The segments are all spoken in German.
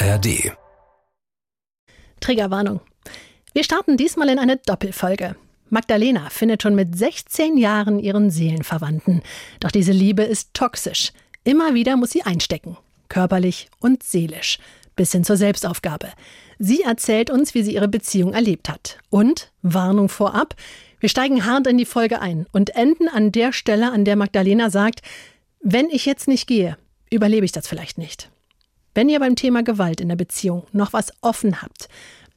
ARD. Triggerwarnung. Wir starten diesmal in eine Doppelfolge. Magdalena findet schon mit 16 Jahren ihren Seelenverwandten. Doch diese Liebe ist toxisch. Immer wieder muss sie einstecken. Körperlich und seelisch. Bis hin zur Selbstaufgabe. Sie erzählt uns, wie sie ihre Beziehung erlebt hat. Und, Warnung vorab, wir steigen hart in die Folge ein und enden an der Stelle, an der Magdalena sagt, wenn ich jetzt nicht gehe, überlebe ich das vielleicht nicht. Wenn ihr beim Thema Gewalt in der Beziehung noch was offen habt,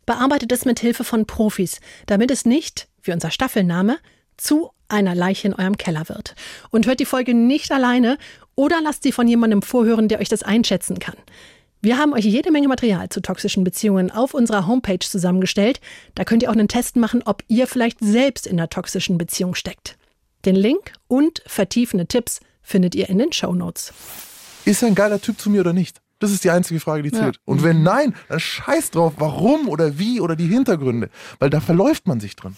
bearbeitet es mit Hilfe von Profis, damit es nicht, wie unser Staffelname, zu einer Leiche in eurem Keller wird. Und hört die Folge nicht alleine oder lasst sie von jemandem vorhören, der euch das einschätzen kann. Wir haben euch jede Menge Material zu toxischen Beziehungen auf unserer Homepage zusammengestellt. Da könnt ihr auch einen Test machen, ob ihr vielleicht selbst in einer toxischen Beziehung steckt. Den Link und vertiefende Tipps findet ihr in den Show Notes. Ist ein geiler Typ zu mir oder nicht? Das ist die einzige Frage, die zählt. Ja. Und wenn nein, dann scheiß drauf, warum oder wie oder die Hintergründe. Weil da verläuft man sich dran.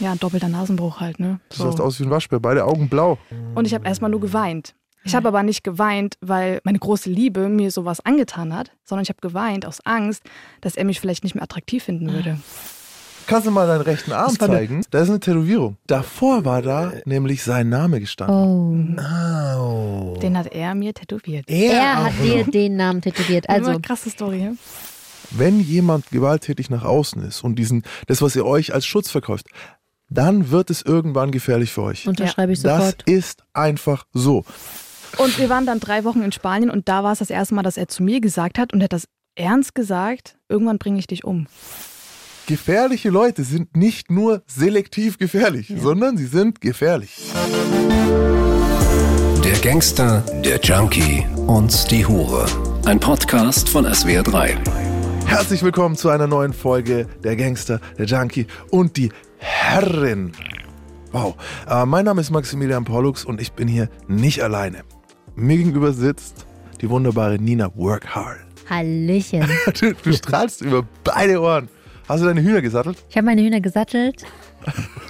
Ja, ein doppelter Nasenbruch halt, ne? So. Du sahst aus wie ein Waschbär, beide Augen blau. Und ich habe erstmal nur geweint. Ich habe aber nicht geweint, weil meine große Liebe mir sowas angetan hat, sondern ich habe geweint aus Angst, dass er mich vielleicht nicht mehr attraktiv finden würde. Kannst du mal deinen rechten Arm zeigen? Da ist eine Tätowierung. Davor war da nämlich sein Name gestanden. Oh. oh. Den hat er mir tätowiert. Er, er hat dir den Namen tätowiert. Also krasse Story. Wenn jemand gewalttätig nach außen ist und diesen das, was ihr euch als Schutz verkauft, dann wird es irgendwann gefährlich für euch. Unterschreibe ich sofort. Das ist einfach so. Und wir waren dann drei Wochen in Spanien und da war es das erste Mal, dass er zu mir gesagt hat und er hat das ernst gesagt, irgendwann bringe ich dich um. Gefährliche Leute sind nicht nur selektiv gefährlich, ja. sondern sie sind gefährlich. Der Gangster, der Junkie und die Hure. Ein Podcast von SWR3. Herzlich willkommen zu einer neuen Folge Der Gangster, der Junkie und die Herrin. Wow. Äh, mein Name ist Maximilian Pollux und ich bin hier nicht alleine. Mir gegenüber sitzt die wunderbare Nina Workhard. Hallöchen. du, du strahlst über beide Ohren. Hast du deine Hühner gesattelt? Ich habe meine Hühner gesattelt.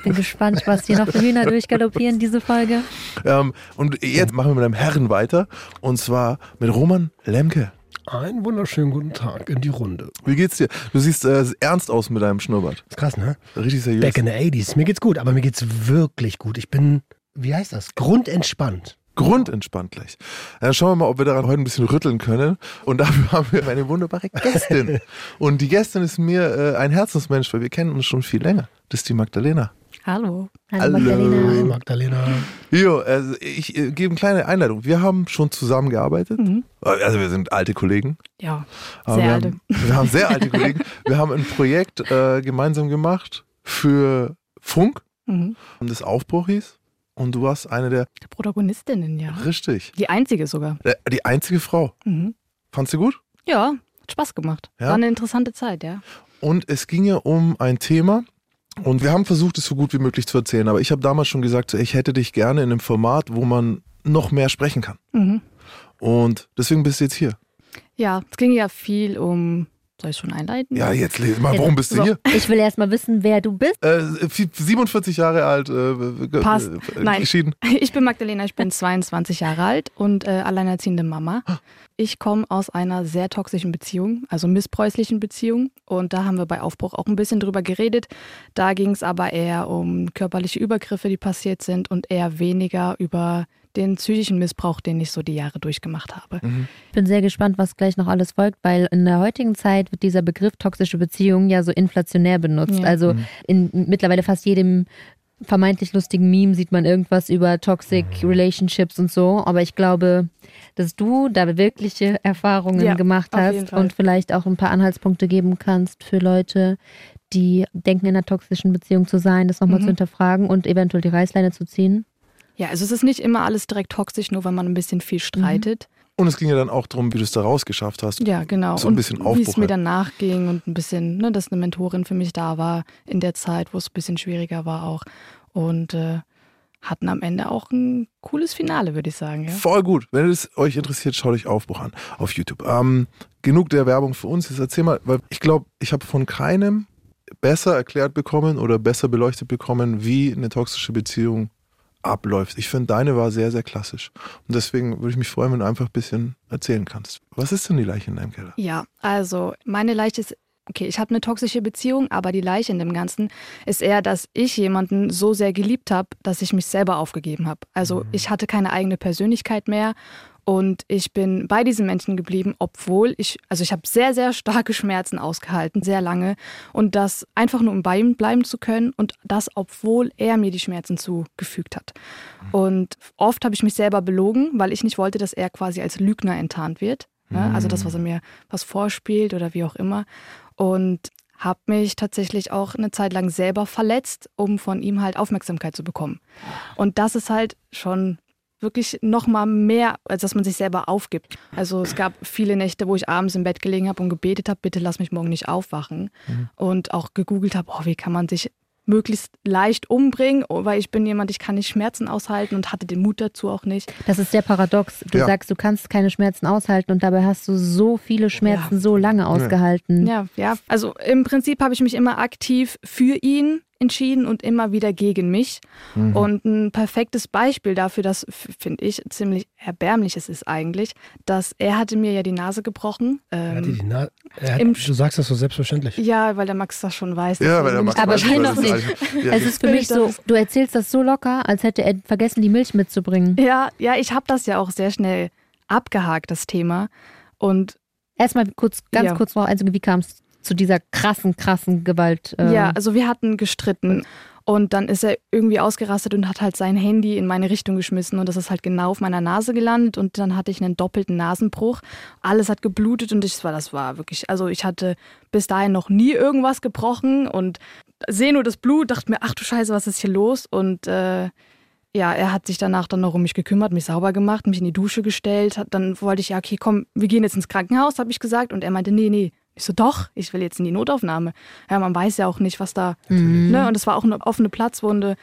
Bin gespannt, was hier noch für Hühner durchgaloppieren, diese Folge. Ähm, und jetzt machen wir mit einem Herren weiter. Und zwar mit Roman Lemke. Einen wunderschönen guten Tag in die Runde. Wie geht's dir? Du siehst äh, ernst aus mit deinem Schnurrbart. ist krass, ne? Richtig seriös. Back in the 80s. Mir geht's gut, aber mir geht's wirklich gut. Ich bin, wie heißt das? Grundentspannt grundentspannt gleich. Dann schauen wir mal, ob wir daran heute ein bisschen rütteln können. Und dafür haben wir eine wunderbare Gästin. Und die Gästin ist mir äh, ein Herzensmensch, weil wir kennen uns schon viel länger. Das ist die Magdalena. Hallo. Hallo, Magdalena. Hi, Magdalena. Jo, also ich äh, gebe eine kleine Einleitung. Wir haben schon zusammengearbeitet. Mhm. Also wir sind alte Kollegen. Ja, sehr wir alte. Haben, wir haben sehr alte Kollegen. Wir haben ein Projekt äh, gemeinsam gemacht für Funk, mhm. das Aufbruch hieß. Und du warst eine der Protagonistinnen, ja. Richtig. Die einzige sogar. Äh, die einzige Frau. Mhm. Fandst du gut? Ja, hat Spaß gemacht. Ja? War eine interessante Zeit, ja. Und es ging ja um ein Thema, und wir haben versucht, es so gut wie möglich zu erzählen. Aber ich habe damals schon gesagt, ich hätte dich gerne in einem Format, wo man noch mehr sprechen kann. Mhm. Und deswegen bist du jetzt hier. Ja, es ging ja viel um soll ich schon einleiten? Ja, jetzt lese mal. Warum bist du so. hier? Ich will erst mal wissen, wer du bist. Äh, 47 Jahre alt, äh, Passt. Äh, Nein. geschieden. Ich bin Magdalena, ich bin 22 Jahre alt und äh, alleinerziehende Mama. Ich komme aus einer sehr toxischen Beziehung, also missbräuchlichen Beziehung. Und da haben wir bei Aufbruch auch ein bisschen drüber geredet. Da ging es aber eher um körperliche Übergriffe, die passiert sind und eher weniger über den psychischen Missbrauch, den ich so die Jahre durchgemacht habe. Mhm. Ich bin sehr gespannt, was gleich noch alles folgt, weil in der heutigen Zeit wird dieser Begriff toxische Beziehung ja so inflationär benutzt. Ja. Also mhm. in mittlerweile fast jedem vermeintlich lustigen Meme sieht man irgendwas über Toxic Relationships und so. Aber ich glaube, dass du da wirkliche Erfahrungen ja, gemacht hast und vielleicht auch ein paar Anhaltspunkte geben kannst für Leute, die denken, in einer toxischen Beziehung zu sein, das nochmal mhm. zu hinterfragen und eventuell die Reißleine zu ziehen. Ja, also es ist nicht immer alles direkt toxisch, nur wenn man ein bisschen viel streitet. Mhm. Und es ging ja dann auch darum, wie du es da rausgeschafft hast. Ja, genau. So ein bisschen und Wie es mir dann nachging und ein bisschen, ne, dass eine Mentorin für mich da war in der Zeit, wo es ein bisschen schwieriger war auch. Und äh, hatten am Ende auch ein cooles Finale, würde ich sagen. Ja? Voll gut. Wenn es euch interessiert, schaut euch Aufbruch an auf YouTube. Ähm, genug der Werbung für uns. Jetzt erzähl mal, weil ich glaube, ich habe von keinem besser erklärt bekommen oder besser beleuchtet bekommen, wie eine toxische Beziehung abläuft. Ich finde, deine war sehr, sehr klassisch. Und deswegen würde ich mich freuen, wenn du einfach ein bisschen erzählen kannst. Was ist denn die Leiche in deinem Keller? Ja, also meine Leiche ist okay, ich habe eine toxische Beziehung, aber die Leiche in dem Ganzen ist eher, dass ich jemanden so sehr geliebt habe, dass ich mich selber aufgegeben habe. Also mhm. ich hatte keine eigene Persönlichkeit mehr und ich bin bei diesem Menschen geblieben, obwohl ich, also ich habe sehr, sehr starke Schmerzen ausgehalten, sehr lange. Und das einfach nur um bei ihm bleiben zu können und das, obwohl er mir die Schmerzen zugefügt hat. Mhm. Und oft habe ich mich selber belogen, weil ich nicht wollte, dass er quasi als Lügner enttarnt wird. Ne? Also das, was er mir was vorspielt oder wie auch immer und habe mich tatsächlich auch eine Zeit lang selber verletzt, um von ihm halt Aufmerksamkeit zu bekommen. Und das ist halt schon wirklich noch mal mehr, als dass man sich selber aufgibt. Also es gab viele Nächte, wo ich abends im Bett gelegen habe und gebetet habe, bitte lass mich morgen nicht aufwachen. Mhm. Und auch gegoogelt habe, oh, wie kann man sich möglichst leicht umbringen, oh, weil ich bin jemand, ich kann nicht Schmerzen aushalten und hatte den Mut dazu auch nicht. Das ist sehr paradox. Du ja. sagst, du kannst keine Schmerzen aushalten und dabei hast du so viele Schmerzen ja. so lange ausgehalten. Ja, ja. Also im Prinzip habe ich mich immer aktiv für ihn entschieden und immer wieder gegen mich. Mhm. Und ein perfektes Beispiel dafür, das finde ich ziemlich erbärmlich ist eigentlich, dass er hatte mir ja die Nase gebrochen. Ähm, er die Na er hat, du sagst das so selbstverständlich. Ja, weil der Max das schon weiß. Ja, weil der Max aber weiß, noch nicht. Ja, es ist für mich so, du erzählst das so locker, als hätte er vergessen, die Milch mitzubringen. Ja, ja, ich habe das ja auch sehr schnell abgehakt, das Thema. Und Erstmal kurz, ganz ja. kurz noch, also wie kam es zu dieser krassen, krassen Gewalt. Äh ja, also wir hatten gestritten. Und dann ist er irgendwie ausgerastet und hat halt sein Handy in meine Richtung geschmissen und das ist halt genau auf meiner Nase gelandet und dann hatte ich einen doppelten Nasenbruch. Alles hat geblutet und ich war, das war wirklich, also ich hatte bis dahin noch nie irgendwas gebrochen und sehe nur das Blut, dachte mir, ach du Scheiße, was ist hier los? Und äh, ja, er hat sich danach dann noch um mich gekümmert, mich sauber gemacht, mich in die Dusche gestellt. Hat, dann wollte ich, ja, okay, komm, wir gehen jetzt ins Krankenhaus, habe ich gesagt. Und er meinte, nee, nee, ich so, doch, ich will jetzt in die Notaufnahme. Ja, man weiß ja auch nicht, was da. Mhm. Ne? Und es war auch eine offene Platzwunde.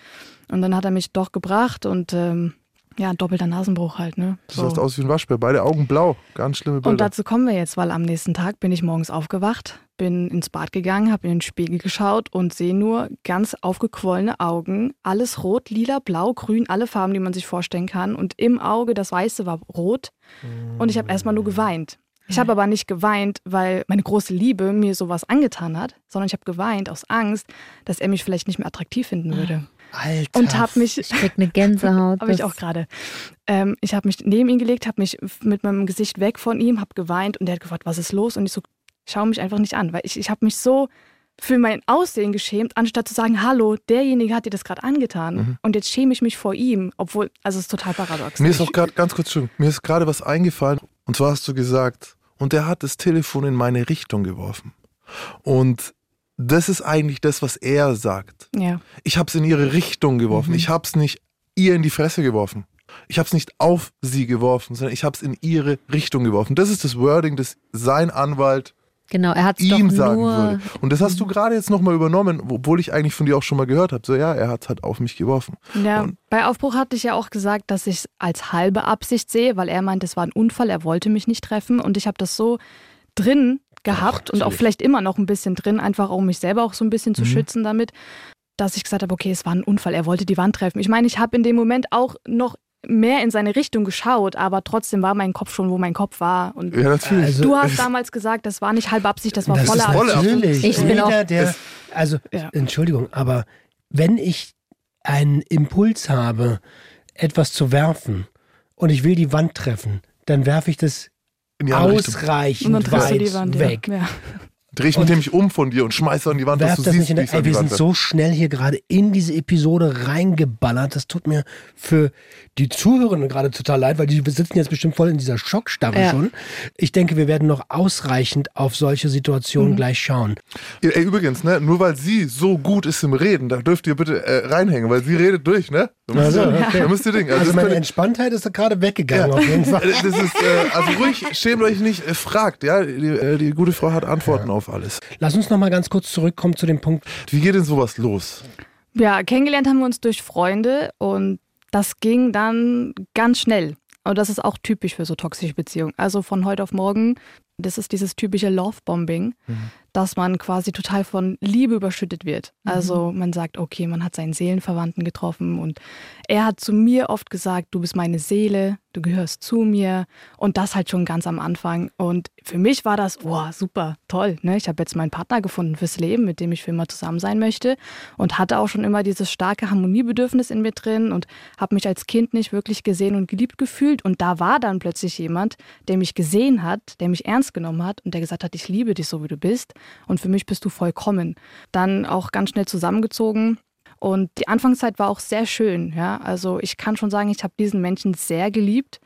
Und dann hat er mich doch gebracht und ähm, ja, doppelter Nasenbruch halt. Ne? So. Du sahst aus wie ein Waschbär, beide Augen blau. Ganz schlimme Bilder. Und dazu kommen wir jetzt, weil am nächsten Tag bin ich morgens aufgewacht, bin ins Bad gegangen, habe in den Spiegel geschaut und sehe nur ganz aufgequollene Augen. Alles rot, lila, blau, grün, alle Farben, die man sich vorstellen kann. Und im Auge, das Weiße war rot. Und ich habe erstmal nur geweint. Ich habe aber nicht geweint, weil meine große Liebe mir sowas angetan hat, sondern ich habe geweint aus Angst, dass er mich vielleicht nicht mehr attraktiv finden würde. Alter. Und habe mich. Ich krieg eine Gänsehaut. habe ich auch gerade. Ähm, ich habe mich neben ihn gelegt, habe mich mit meinem Gesicht weg von ihm, habe geweint und er hat gefragt, was ist los? Und ich so, schau mich einfach nicht an, weil ich, ich habe mich so für mein Aussehen geschämt, anstatt zu sagen, hallo, derjenige hat dir das gerade angetan. Mhm. Und jetzt schäme ich mich vor ihm, obwohl, also es ist total paradox. Mir ist auch gerade, ganz kurz, mir ist gerade was eingefallen. Und zwar hast du gesagt, und er hat das Telefon in meine Richtung geworfen. Und das ist eigentlich das, was er sagt. Ja. Ich habe es in ihre Richtung geworfen. Mhm. Ich habe es nicht ihr in die Fresse geworfen. Ich habe es nicht auf sie geworfen, sondern ich habe es in ihre Richtung geworfen. Das ist das Wording, das sein Anwalt Genau, er hat ihm sagen würde. Und das hast du gerade jetzt nochmal übernommen, obwohl ich eigentlich von dir auch schon mal gehört habe. So, ja, er hat halt auf mich geworfen. Ja, und bei Aufbruch hatte ich ja auch gesagt, dass ich es als halbe Absicht sehe, weil er meint, es war ein Unfall, er wollte mich nicht treffen. Und ich habe das so drin gehabt Ach, und auch vielleicht immer noch ein bisschen drin, einfach um mich selber auch so ein bisschen zu mhm. schützen damit, dass ich gesagt habe, okay, es war ein Unfall, er wollte die Wand treffen. Ich meine, ich habe in dem Moment auch noch mehr in seine Richtung geschaut, aber trotzdem war mein Kopf schon, wo mein Kopf war. Und ja, natürlich. Also, du hast damals gesagt, das war nicht halbe Absicht, das war das voller Absicht. Natürlich. Ich bin auch der, also ja. Entschuldigung, aber wenn ich einen Impuls habe, etwas zu werfen und ich will die Wand treffen, dann werfe ich das ausreichend weit Wand, weg. Ja. Dreh ich mich nämlich um von dir und schmeiße an die Wand, dass du das siehst, nicht in der, ey, Wir sind so schnell hier gerade in diese Episode reingeballert. Das tut mir für die Zuhörerinnen gerade total leid, weil die sitzen jetzt bestimmt voll in dieser Schockstarre ja. schon. Ich denke, wir werden noch ausreichend auf solche Situationen mhm. gleich schauen. Ey, übrigens, ne, nur weil sie so gut ist im Reden, da dürft ihr bitte äh, reinhängen, weil sie redet durch, ne? Da müsst, also, okay. da müsst ihr Ding. Also, also meine Entspanntheit ist gerade weggegangen ja. auf jeden Fall. Das ist, äh, also ruhig, schämt euch nicht, äh, fragt, ja. Die, äh, die, gute Frau hat Antworten ja. auf alles. Lass uns noch mal ganz kurz zurückkommen zu dem Punkt. Wie geht denn sowas los? Ja, kennengelernt haben wir uns durch Freunde und das ging dann ganz schnell. Und das ist auch typisch für so toxische Beziehungen. Also von heute auf morgen, das ist dieses typische Love-Bombing. Mhm. dass man quasi total von Liebe überschüttet wird. Mhm. Also man sagt, okay, man hat seinen Seelenverwandten getroffen und er hat zu mir oft gesagt, du bist meine Seele, du gehörst zu mir und das halt schon ganz am Anfang. Und für mich war das, wow, super, toll. Ne? Ich habe jetzt meinen Partner gefunden fürs Leben, mit dem ich für immer zusammen sein möchte und hatte auch schon immer dieses starke Harmoniebedürfnis in mir drin und habe mich als Kind nicht wirklich gesehen und geliebt gefühlt. Und da war dann plötzlich jemand, der mich gesehen hat, der mich ernst genommen hat und der gesagt hat, ich liebe dich so, wie du bist und für mich bist du vollkommen. Dann auch ganz schnell zusammengezogen und die Anfangszeit war auch sehr schön. Ja? Also ich kann schon sagen, ich habe diesen Menschen sehr geliebt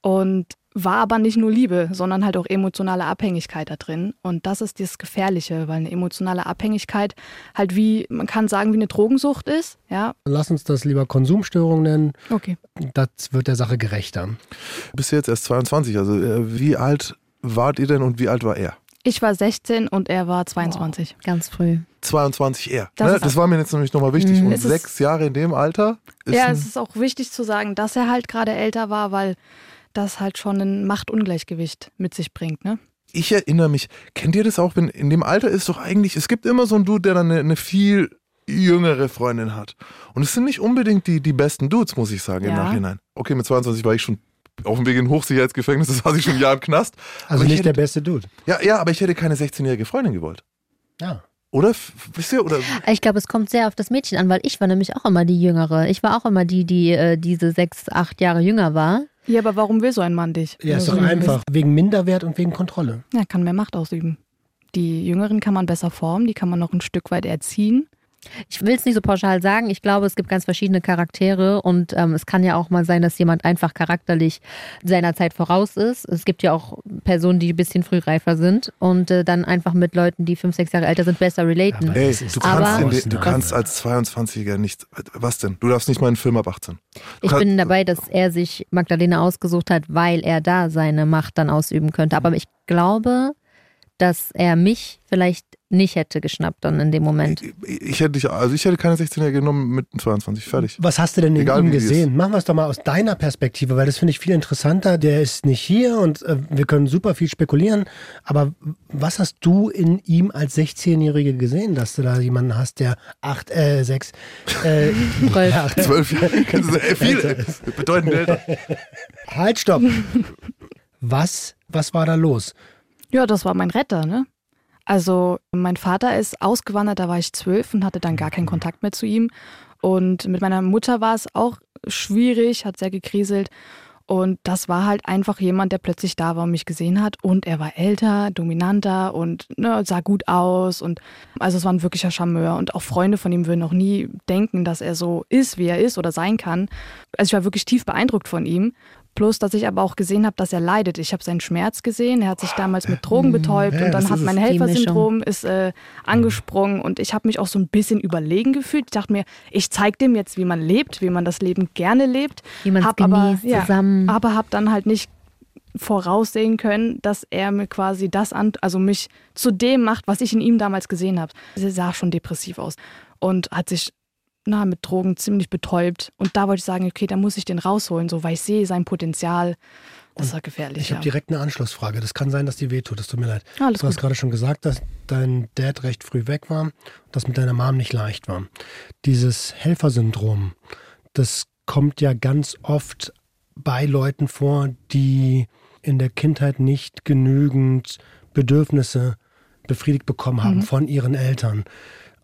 und war aber nicht nur Liebe, sondern halt auch emotionale Abhängigkeit da drin. Und das ist das Gefährliche, weil eine emotionale Abhängigkeit halt wie, man kann sagen, wie eine Drogensucht ist. Ja. Lass uns das lieber Konsumstörung nennen. Okay. Das wird der Sache gerechter. Du bist jetzt erst 22, also äh, wie alt wart ihr denn und wie alt war er? Ich war 16 und er war 22. Oh, ganz früh. 22 er. Das, ne? das war mir jetzt nämlich nochmal wichtig. Mhm. Und sechs Jahre in dem Alter. ja, es ist auch wichtig zu sagen, dass er halt gerade älter war, weil das halt schon ein Machtungleichgewicht mit sich bringt. Ne? Ich erinnere mich, kennt ihr das auch, wenn in dem Alter ist doch eigentlich, es gibt immer so einen Dude, der dann eine, eine viel jüngere Freundin hat. Und es sind nicht unbedingt die, die besten Dudes, muss ich sagen, ja. im Nachhinein. Okay, mit 22 war ich schon auf dem Weg in Hochsicherheitsgefängnis, das war ich schon ein Jahr im Knast. Also aber nicht hätte, der beste Dude. Ja, ja, aber ich hätte keine 16-jährige Freundin gewollt. Ja. Oder? Wisst ihr? Oder? Ich glaube, es kommt sehr auf das Mädchen an, weil ich war nämlich auch immer die Jüngere. Ich war auch immer die, die äh, diese sechs, acht Jahre jünger war. Ja, aber warum will so ein Mann dich? Ja, ist doch einfach. Wegen Minderwert und wegen Kontrolle. Ja, kann mehr Macht ausüben. Die Jüngeren kann man besser formen, die kann man noch ein Stück weit erziehen. Ich will es nicht so pauschal sagen. Ich glaube, es gibt ganz verschiedene Charaktere und ähm, es kann ja auch mal sein, dass jemand einfach charakterlich seiner Zeit voraus ist. Es gibt ja auch Personen, die ein bisschen frühreifer sind und äh, dann einfach mit Leuten, die fünf, sechs Jahre älter sind, besser relaten. Hey, du, kannst, den, du kannst als 22er nicht, was denn? Du darfst nicht mal einen Film ab 18. Ich bin dabei, dass er sich Magdalena ausgesucht hat, weil er da seine Macht dann ausüben könnte. Aber ich glaube, dass er mich vielleicht nicht hätte geschnappt dann in dem Moment. Ich, ich hätte dich, also ich hätte keine 16er genommen mit 22, fertig. Was hast du denn Egal, in ihm gesehen? Machen wir es doch mal aus deiner Perspektive, weil das finde ich viel interessanter. Der ist nicht hier und äh, wir können super viel spekulieren. Aber was hast du in ihm als 16-Jährige gesehen, dass du da jemanden hast, der 8, äh, 6, äh, 12 Jahre, äh, viel, bedeutend älter. Halt, stopp. Was, was war da los? Ja, das war mein Retter, ne? Also mein Vater ist ausgewandert, da war ich zwölf und hatte dann gar keinen Kontakt mehr zu ihm. Und mit meiner Mutter war es auch schwierig, hat sehr gekriselt. Und das war halt einfach jemand, der plötzlich da war und mich gesehen hat. Und er war älter, dominanter und ne, sah gut aus. Und also es war ein wirklicher Charmeur. Und auch Freunde von ihm würden auch nie denken, dass er so ist, wie er ist oder sein kann. Also ich war wirklich tief beeindruckt von ihm. Plus, dass ich aber auch gesehen habe, dass er leidet. Ich habe seinen Schmerz gesehen. Er hat sich damals mit Drogen betäubt ja, und dann hat mein Helfersyndrom ist äh, angesprungen und ich habe mich auch so ein bisschen überlegen gefühlt. Ich dachte mir, ich zeige dem jetzt, wie man lebt, wie man das Leben gerne lebt. Wie man es genießt aber, ja, zusammen. Aber habe dann halt nicht voraussehen können, dass er mir quasi das an, also mich zu dem macht, was ich in ihm damals gesehen habe. Er sah schon depressiv aus und hat sich na, mit Drogen ziemlich betäubt. Und da wollte ich sagen, okay, da muss ich den rausholen, so, weil ich sehe sein Potenzial. Das war gefährlich. Ich habe ja. direkt eine Anschlussfrage. Das kann sein, dass die wehtut. Das tut mir leid. Alles du hast gerade schon gesagt, dass dein Dad recht früh weg war, dass mit deiner Mom nicht leicht war. Dieses Helfersyndrom, das kommt ja ganz oft bei Leuten vor, die in der Kindheit nicht genügend Bedürfnisse befriedigt bekommen haben mhm. von ihren Eltern.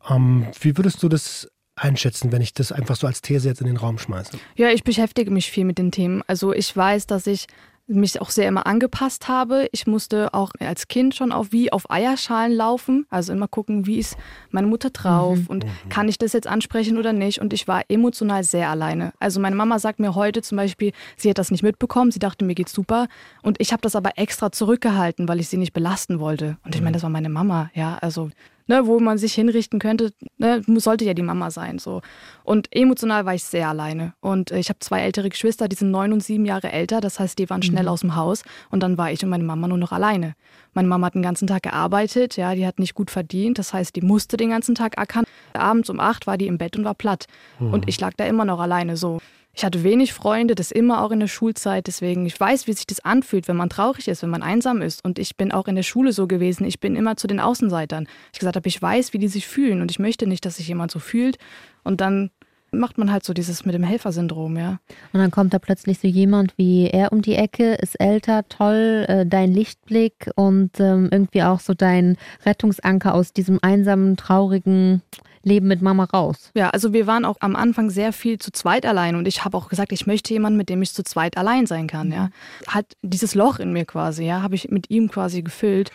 Ähm, wie würdest du das einschätzen, wenn ich das einfach so als These jetzt in den Raum schmeiße? Ja, ich beschäftige mich viel mit den Themen. Also ich weiß, dass ich mich auch sehr immer angepasst habe. Ich musste auch als Kind schon auf wie auf Eierschalen laufen, also immer gucken, wie ist meine Mutter drauf mhm. und mhm. kann ich das jetzt ansprechen oder nicht. Und ich war emotional sehr alleine. Also meine Mama sagt mir heute zum Beispiel, sie hat das nicht mitbekommen, sie dachte, mir geht's super. Und ich habe das aber extra zurückgehalten, weil ich sie nicht belasten wollte. Und ich meine, mhm. das war meine Mama, ja. Also ne, wo man sich hinrichten könnte, ne, sollte ja die Mama sein. So. Und emotional war ich sehr alleine. Und ich habe zwei ältere Geschwister, die sind neun und sieben Jahre älter. Das heißt, die waren schnell mhm. aus dem Haus. Und dann war ich und meine Mama nur noch alleine. Meine Mama hat den ganzen Tag gearbeitet, ja, die hat nicht gut verdient. Das heißt, die musste den ganzen Tag ackern. Abends um acht war die im Bett und war platt. Mhm. Und ich lag da immer noch alleine so Ich hatte wenig Freunde, das immer auch in der Schulzeit. Deswegen, ich weiß, wie sich das anfühlt, wenn man traurig ist, wenn man einsam ist. Und ich bin auch in der Schule so gewesen. Ich bin immer zu den Außenseitern. Ich gesagt habe, ich weiß, wie die sich fühlen und ich möchte nicht, dass sich jemand so fühlt. Und dann macht man halt so dieses mit dem Helfersyndrom, ja. Und dann kommt da plötzlich so jemand wie er um die Ecke, ist älter, toll, äh, dein Lichtblick und ähm, irgendwie auch so dein Rettungsanker aus diesem einsamen, traurigen Leben mit Mama raus. Ja, also wir waren auch am Anfang sehr viel zu zweit allein und ich habe auch gesagt, ich möchte jemanden, mit dem ich zu zweit allein sein kann, ja. Hat dieses Loch in mir quasi, ja, habe ich mit ihm quasi gefüllt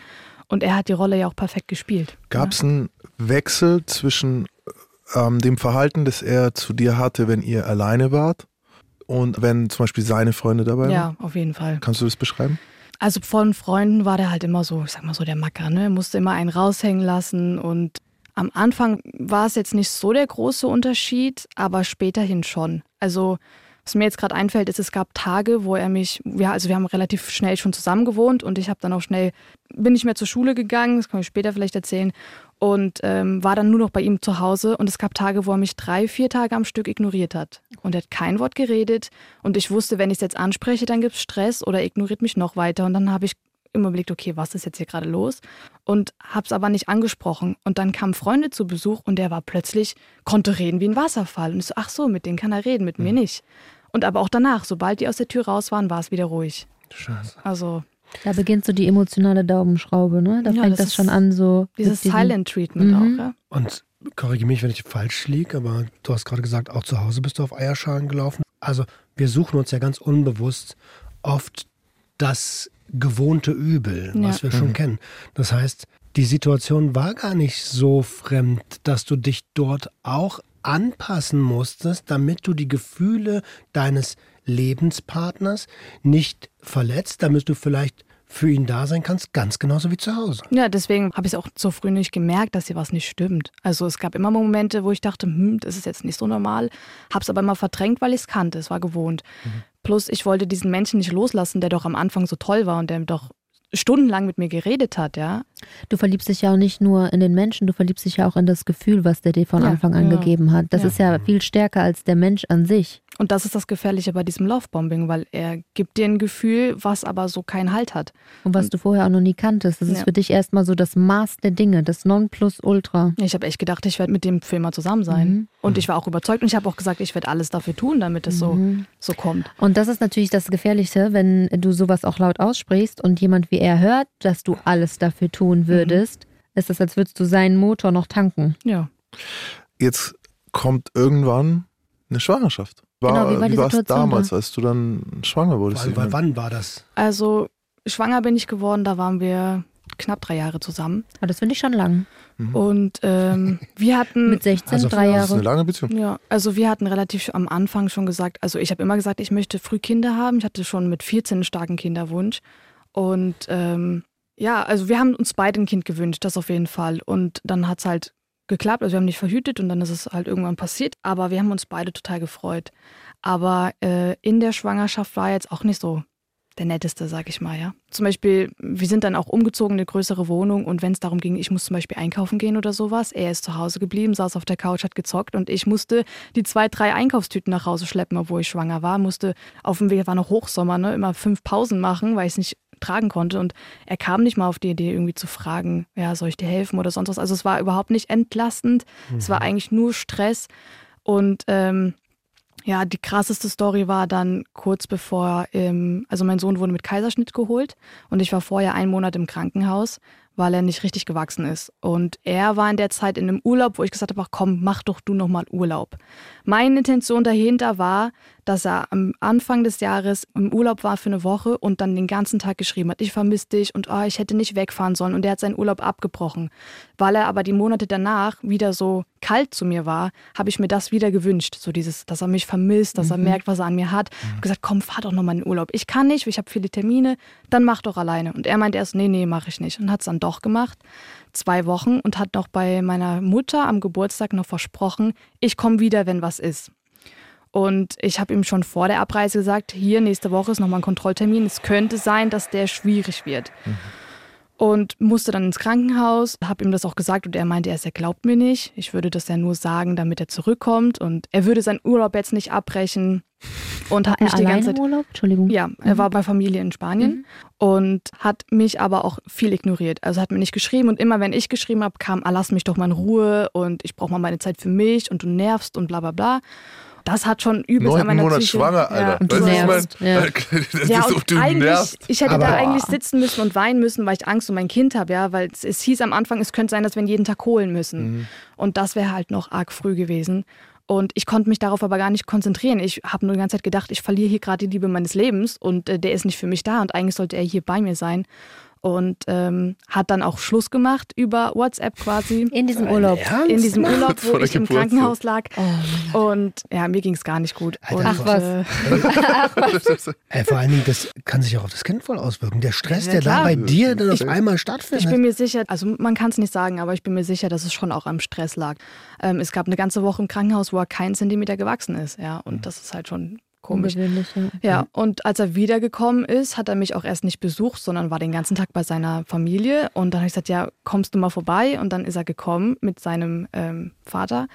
und er hat die Rolle ja auch perfekt gespielt. Gab es ja. einen Wechsel zwischen ähm, dem Verhalten, das er zu dir hatte, wenn ihr alleine wart und wenn zum Beispiel seine Freunde dabei waren? Ja, auf jeden Fall. Kannst du das beschreiben? Also von Freunden war der halt immer so, ich sag mal so der Macker, ne? Musste immer einen raushängen lassen und am Anfang war es jetzt nicht so der große Unterschied, aber späterhin schon. Also was mir jetzt gerade einfällt, ist, es gab Tage, wo er mich, ja, also wir haben relativ schnell schon zusammen gewohnt und ich habe dann auch schnell, bin nicht mehr zur Schule gegangen, das kann ich später vielleicht erzählen, und ähm, war dann nur noch bei ihm zu Hause. Und es gab Tage, wo er mich drei, vier Tage am Stück ignoriert hat. Und er hat kein Wort geredet. Und ich wusste, wenn ich es jetzt anspreche, dann gibt es Stress oder ignoriert mich noch weiter. Und dann habe ich überlegt, okay, was ist jetzt hier gerade los? Und habe es aber nicht angesprochen. Und dann kamen Freunde zu Besuch und der war plötzlich, konnte reden wie ein Wasserfall. Und ich so, ach so, mit denen kann er reden, mit mhm. mir nicht. Und aber auch danach, sobald die aus der Tür raus waren, war es wieder ruhig. Scheiße. Also da beginnt so die emotionale Daumenschraube, ne? Da ja, fängt das, das schon an so. Dieses Silent Treatment mhm. auch, ja. Und korrigiere mich, wenn ich falsch liege, aber du hast gerade gesagt, auch zu Hause bist du auf Eierschalen gelaufen. Also wir suchen uns ja ganz unbewusst oft das gewohnte Übel, ja. was wir schon mhm. kennen. Das heißt, die Situation war gar nicht so fremd, dass du dich dort auch anpassen musstest, damit du die Gefühle deines Lebenspartners nicht verletzt, damit du vielleicht für ihn da sein kannst, ganz genauso wie zu Hause. Ja, deswegen habe ich es auch so früh nicht gemerkt, dass hier was nicht stimmt. Also es gab immer Momente, wo ich dachte, hm, das ist jetzt nicht so normal, habe es aber immer verdrängt, weil ich es kannte, es war gewohnt. Mhm. Plus ich wollte diesen Menschen nicht loslassen, der doch am Anfang so toll war und der doch stundenlang mit mir geredet hat, ja. Du verliebst dich ja auch nicht nur in den Menschen, du verliebst dich ja auch in das Gefühl, was der dir von ja, Anfang an ja. gegeben hat. Das ja. ist ja viel stärker als der Mensch an sich. Und das ist das Gefährliche bei diesem Lovebombing, weil er gibt dir ein Gefühl, was aber so keinen Halt hat. Und was du vorher auch noch nie kanntest. Das ist für dich erstmal so das Maß der Dinge, das Nonplusultra. Ich habe echt gedacht, ich werde mit dem Film mal zusammen sein. Mhm. Und ich war auch überzeugt und ich habe auch gesagt, ich werde alles dafür tun, damit es mhm. so, so kommt. Und das ist natürlich das Gefährliche, wenn du sowas auch laut aussprichst und jemand wie er hört, dass du alles dafür tun mhm. würdest, mhm. ist es, als würdest du seinen Motor noch tanken. Ja. Jetzt kommt irgendwann eine Schwangerschaft. War, genau, wie war, wie war es damals, da? als du dann schwanger wurdest? Weil, wann war das? Also schwanger bin ich geworden, da waren wir knapp drei Jahre zusammen. Aber ah, das finde ich schon lang. Mhm. Und ähm, wir hatten mit 16 also, drei Jahre. Das ist eine lange Beziehung. Ja, also wir hatten relativ am Anfang schon gesagt, also ich habe immer gesagt, ich möchte früh Kinder haben. Ich hatte schon mit 14 einen starken Kinderwunsch. Und ähm, ja, also wir haben uns beide ein Kind gewünscht, das auf jeden Fall. Und dann hat es halt geklappt. Also wir haben nicht verhütet und dann ist es halt irgendwann passiert. Aber wir haben uns beide total gefreut. Aber äh, in der Schwangerschaft war jetzt auch nicht so der netteste, sag ich mal, ja. Zum Beispiel, wir sind dann auch umgezogen in eine größere Wohnung und wenn es darum ging, ich muss zum Beispiel einkaufen gehen oder sowas, er ist zu Hause geblieben, saß auf der Couch, hat gezockt und ich musste die zwei, drei Einkaufstüten nach Hause schleppen, obwohl ich schwanger war, musste auf dem Weg, war noch Hochsommer, ne, immer fünf Pausen machen, weil ich es nicht tragen konnte. Und er kam nicht mal auf die Idee, irgendwie zu fragen, ja, soll ich dir helfen oder sonst was. Also es war überhaupt nicht entlastend. Mhm. Es war mhm. eigentlich nur Stress. Und ähm, ja, die krasseste Story war dann kurz bevor, ähm, also mein Sohn wurde mit Kaiserschnitt geholt und ich war vorher einen Monat im Krankenhaus, weil er nicht richtig gewachsen ist. Und er war in der Zeit in einem Urlaub, wo ich gesagt habe, ach komm, mach doch du nochmal Urlaub. Meine Intention dahinter war, dass er am Anfang des Jahres im Urlaub war für eine Woche und dann den ganzen Tag geschrieben hat, ich vermisse dich und oh, ich hätte nicht wegfahren sollen. Und er hat seinen Urlaub abgebrochen. Weil er aber die Monate danach wieder so kalt zu mir war, habe ich mir das wieder gewünscht. So dieses, dass er mich vermisst, dass mhm. er merkt, was er an mir hat. Mhm. Habe gesagt, komm, fahr doch nochmal in den Urlaub. Ich kann nicht, ich habe viele Termine, dann mach doch alleine. Und er meinte erst, nee, nee, mache ich nicht. Und hat es dann doch gemacht zwei Wochen und hat noch bei meiner Mutter am Geburtstag noch versprochen, ich komme wieder, wenn was ist. Und ich habe ihm schon vor der Abreise gesagt, hier nächste Woche ist nochmal ein Kontrolltermin. Es könnte sein, dass der schwierig wird. Mhm. Und musste dann ins Krankenhaus, habe ihm das auch gesagt und er meinte, er, er glaubt mir nicht. Ich würde das ja nur sagen, damit er zurückkommt und er würde seinen Urlaub jetzt nicht abbrechen und war hat mich er die ganze Zeit Urlaub? Entschuldigung. Ja, er mhm. war bei Familie in Spanien mhm. und hat mich aber auch viel ignoriert. Also hat mir nicht geschrieben und immer wenn ich geschrieben habe, kam, ah, lass mich doch mal in Ruhe und ich brauche mal meine Zeit für mich und du nervst und bla bla bla das hat schon übelst Neun an meiner Monat Psyche. schwanger, Alter. Ja. Und du nervst. Ja. Das ja, ist du nervst. Ich hätte Aber da eigentlich sitzen müssen und weinen müssen, weil ich Angst um mein Kind habe, ja, weil es, es, hieß am Anfang, es könnte sein, dass wir ihn jeden Tag holen müssen. Mhm. Und das wäre halt noch arg früh gewesen. Und ich konnte mich darauf aber gar nicht konzentrieren. Ich habe nur die ganze Zeit gedacht, ich verliere hier gerade die Liebe meines Lebens und äh, der ist nicht für mich da und eigentlich sollte er hier bei mir sein und ähm, hat dann auch Schluss gemacht über WhatsApp quasi. In diesem Urlaub. Ernst? In diesem Urlaub, wo ich im Krankenhaus lag. Oh und ja, mir ging es gar nicht gut. Alter, und, ach was. Äh, ach was. Ey, vor allen Dingen, das kann sich auch auf das Kind voll auswirken. Der Stress, ja, der da bei dir dann auf einmal stattfindet. Ich bin mir sicher, also man kann es nicht sagen, aber ich bin mir sicher, dass es schon auch am Stress lag. Ähm, es gab eine ganze Woche im Krankenhaus, wo er keinen Zentimeter gewachsen ist. Ja, und mhm. das ist halt schon komisch. Ja. ja, und als er wiedergekommen ist, hat er mich auch erst nicht besucht, sondern war den ganzen Tag bei seiner Familie. Und dann habe ich gesagt, ja, kommst du mal vorbei? Und dann ist er gekommen mit seinem ähm, Vater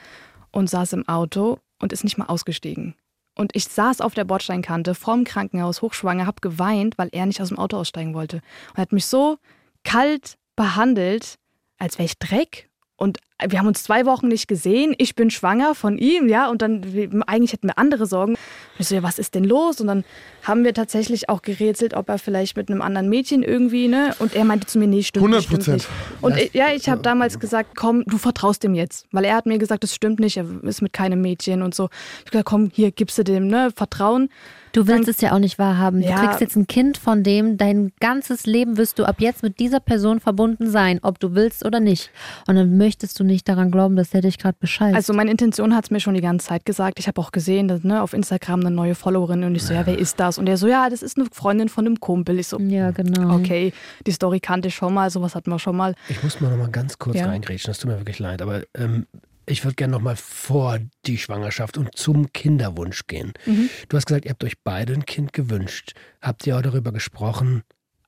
und saß im Auto und ist nicht mal ausgestiegen. Und ich saß auf der Bordsteinkante vorm Krankenhaus, hochschwanger, habe geweint, weil er nicht aus dem Auto aussteigen wollte. Und er hat mich so kalt behandelt, als wäre ich Dreck und wir haben uns zwei Wochen nicht gesehen. Ich bin schwanger von ihm, ja, und dann eigentlich hätten wir andere Sorgen. Und ich so, ja, was ist denn los? Und dann haben wir tatsächlich auch gerätselt, ob er vielleicht mit einem anderen Mädchen irgendwie, ne? Und er meinte zu mir, nee, stimmt 100 Prozent. Und ich, ja, ich habe damals gesagt, komm, du vertraust dem jetzt, weil er hat mir gesagt, das stimmt nicht, er ist mit keinem Mädchen und so. Ich habe gesagt, komm, hier gibst du dem, ne, Vertrauen. Du willst dann, es ja auch nicht wahrhaben. Ja. Du kriegst jetzt ein Kind, von dem dein ganzes Leben wirst du ab jetzt mit dieser Person verbunden sein, ob du willst oder nicht. Und dann möchtest du nicht daran glauben, dass der dich gerade bescheißt. Also meine Intention hat es mir schon die ganze Zeit gesagt. Ich habe auch gesehen, dass ne, auf Instagram eine neue Followerin und ich so, ja, wer ist das? Und er so, ja, das ist eine Freundin von einem Kumpel. Ich so, ja, genau. Okay, die Story kannte ich schon mal, sowas hatten wir schon mal. Ich muss mal noch mal ganz kurz ja. reingrätschen, das tut mir wirklich leid, aber ähm, ich würde gerne noch mal vor die Schwangerschaft und zum Kinderwunsch gehen. Mhm. Du hast gesagt, ihr habt euch beide ein Kind gewünscht. Habt ihr auch darüber gesprochen,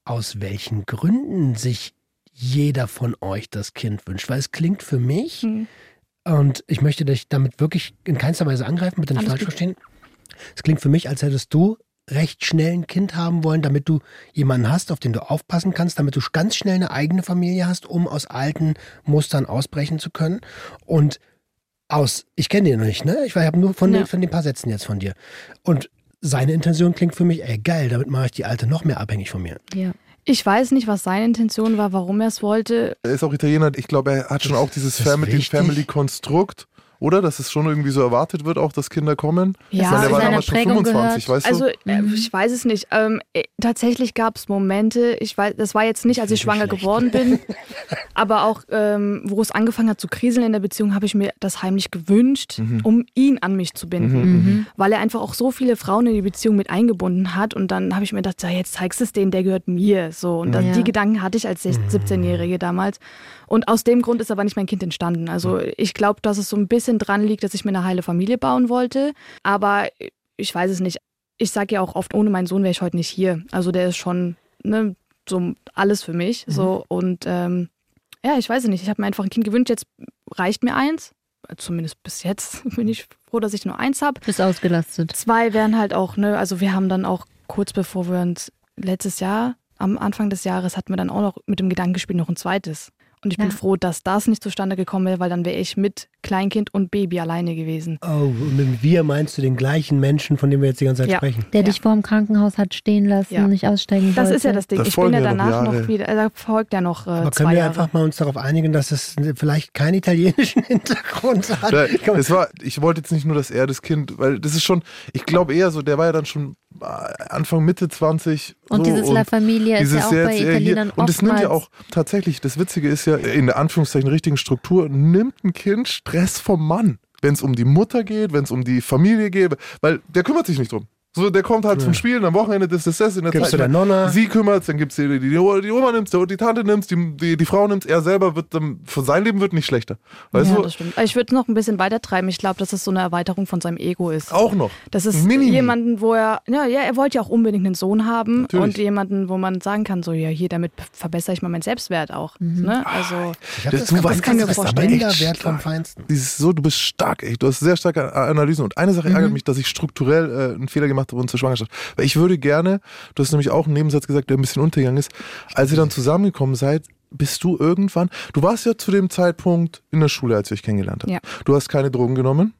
aus welchen Gründen sich jeder von euch das Kind wünscht? Weil es klingt für mich, mhm. und ich möchte dich damit wirklich in keinster Weise angreifen, bitte nicht falsch gut. verstehen. Es klingt für mich, als hättest du recht schnell ein Kind haben wollen, damit du jemanden hast, auf den du aufpassen kannst, damit du ganz schnell eine eigene Familie hast, um aus alten Mustern ausbrechen zu können. Und aus, ich kenne den noch nicht, ne? Ich habe nur von, ja. den, von den paar Sätzen jetzt von dir. Und seine Intention klingt für mich, ey geil, damit mache ich die Alte noch mehr abhängig von mir. Ja. Ich weiß nicht, was seine Intention war, warum er es wollte. Er ist auch Italiener. Ich glaube, er hat schon auch dieses Family-Konstrukt oder? Dass es schon irgendwie so erwartet wird, auch dass Kinder kommen. Ja, meine, der war damals schon 25, gehört. weißt du? Also, äh, mhm. ich weiß es nicht. Ähm, äh, tatsächlich gab es Momente, ich weiß, das war jetzt nicht, als ich schwanger schlecht. geworden bin, aber auch, ähm, wo es angefangen hat zu kriseln in der Beziehung, habe ich mir das heimlich gewünscht, mhm. um ihn an mich zu binden. Mhm. mhm. Weil er einfach auch so viele Frauen in die Beziehung mit eingebunden hat. Und dann habe ich mir gedacht, ja, jetzt zeigst du es denen, der gehört mir. So. Und dann, ja. die Gedanken hatte ich als 17-Jährige mhm. damals. Und aus dem Grund ist aber nicht mein Kind entstanden. Also ich glaube, dass es so ein bisschen dran liegt, dass ich mir eine heile Familie bauen wollte. Aber ich weiß es nicht. Ich sage ja auch oft, ohne meinen Sohn wäre ich heute nicht hier. Also der ist schon ne, so alles für mich. Mhm. So und ähm, ja, ich weiß es nicht. Ich habe mir einfach ein Kind gewünscht. Jetzt reicht mir eins. Zumindest bis jetzt bin ich froh, dass ich nur eins habe. Bist ausgelastet. Zwei wären halt auch, ne, also wir haben dann auch kurz bevor wir uns letztes Jahr, am Anfang des Jahres, hatten wir dann auch noch mit dem Gedanken gespielt, noch ein zweites. Und ich ja. bin froh, dass das nicht zustande gekommen wäre, weil dann wäre ich mit Kleinkind und Baby alleine gewesen. Oh, und mit wir meinst du den gleichen Menschen, von dem wir jetzt die ganze Zeit ja. sprechen? Der ja. dich vor dem Krankenhaus hat stehen lassen und nicht aussteigen wollte. Das ist ja das Ding. Das ich bin ja danach noch, noch wieder, da folgt ja noch äh, Aber können wir Jahre. einfach mal uns darauf einigen, dass es vielleicht keinen italienischen Hintergrund hat? Es war, ich wollte jetzt nicht nur, dass er das Kind, weil das ist schon, ich glaube eher so, der war ja dann schon Anfang, Mitte 20. Und so, dieses La Familia ist ja auch bei Italienern Und es nimmt ja auch tatsächlich, das Witzige ist ja, in der Anführungszeichen richtigen Struktur, nimmt ein Kind Stress vom Mann. Wenn es um die Mutter geht, wenn es um die Familie geht, weil der kümmert sich nicht drum. So, der kommt halt ja. zum Spielen, am Wochenende das ist das, in der Gibst Zeit. Du der Nonna. Sie kümmert, dann gibt's die, die, die, die Oma nimmt's, die Tante nimmt's, die, die, die Frau nimmt's, er selber wird dann, von sein Leben wird nicht schlechter. Weißt ja, du? das stimmt. Ich würde noch ein bisschen weiter treiben. Ich glaube, dass es so eine Erweiterung von seinem Ego ist. Auch noch. Das ist Mini. jemanden, wo er, ja, ja, er wollte ja auch unbedingt einen Sohn haben Natürlich. und jemanden, wo man sagen kann, so, ja, hier, damit verbessere ich mal meinen Selbstwert auch. Mhm. Ne? Also, ich das, das, du weißt, kann mir vorstellen. Wert vom Feinsten. Dieses so, du bist stark, echt. Du hast sehr starke Analysen. Und eine Sache mhm. ärgert mich, dass ich strukturell äh, einen Fehler gemacht habe und zur Schwangerschaft. Weil ich würde gerne, du hast nämlich auch einen Nebensatz gesagt, der ein bisschen untergegangen ist, als ihr dann zusammengekommen seid, bist du irgendwann, du warst ja zu dem Zeitpunkt in der Schule, als ich euch kennengelernt habe. Ja. Du hast keine Drogen genommen.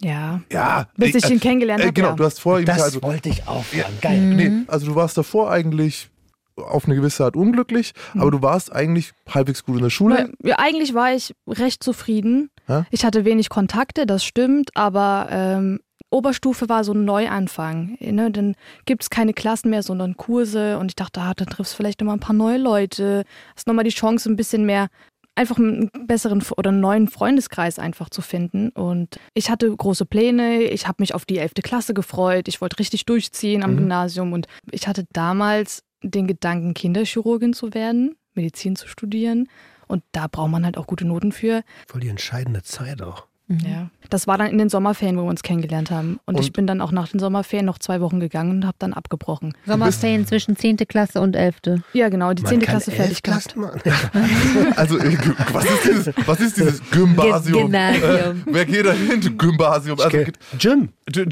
Ja. Ja. Bis ich, ich ihn äh, kennengelernt äh, habe. Genau, ja. du hast vorher Das also, wollte ich auch. Ja, geil. Mhm. Nee, also du warst davor eigentlich auf eine gewisse Art unglücklich, mhm. aber du warst eigentlich halbwegs gut in der Schule. Ja, eigentlich war ich recht zufrieden. Ja? Ich hatte wenig Kontakte, das stimmt, aber ähm, Oberstufe war so ein Neuanfang. Ne? Dann gibt es keine Klassen mehr, sondern Kurse. Und ich dachte, ah, dann triffst du vielleicht nochmal ein paar neue Leute. Hast nochmal die Chance, ein bisschen mehr, einfach einen besseren oder einen neuen Freundeskreis einfach zu finden. Und ich hatte große Pläne. Ich habe mich auf die 11. Klasse gefreut. Ich wollte richtig durchziehen am mhm. Gymnasium. Und ich hatte damals den Gedanken, Kinderchirurgin zu werden, Medizin zu studieren. Und da braucht man halt auch gute Noten für. Voll die entscheidende Zeit auch. Mhm. Ja, das war dann in den Sommerferien, wo wir uns kennengelernt haben. Und, und ich bin dann auch nach den Sommerferien noch zwei Wochen gegangen und habe dann abgebrochen. Sommerferien zwischen 10. Klasse und 11. Ja, genau, die 10. Klasse fertig gehabt. also, äh, was ist dieses, was ist dieses Gymnasium? Äh, wer geht da hin? Gymnasium. Also, Gym. Gym.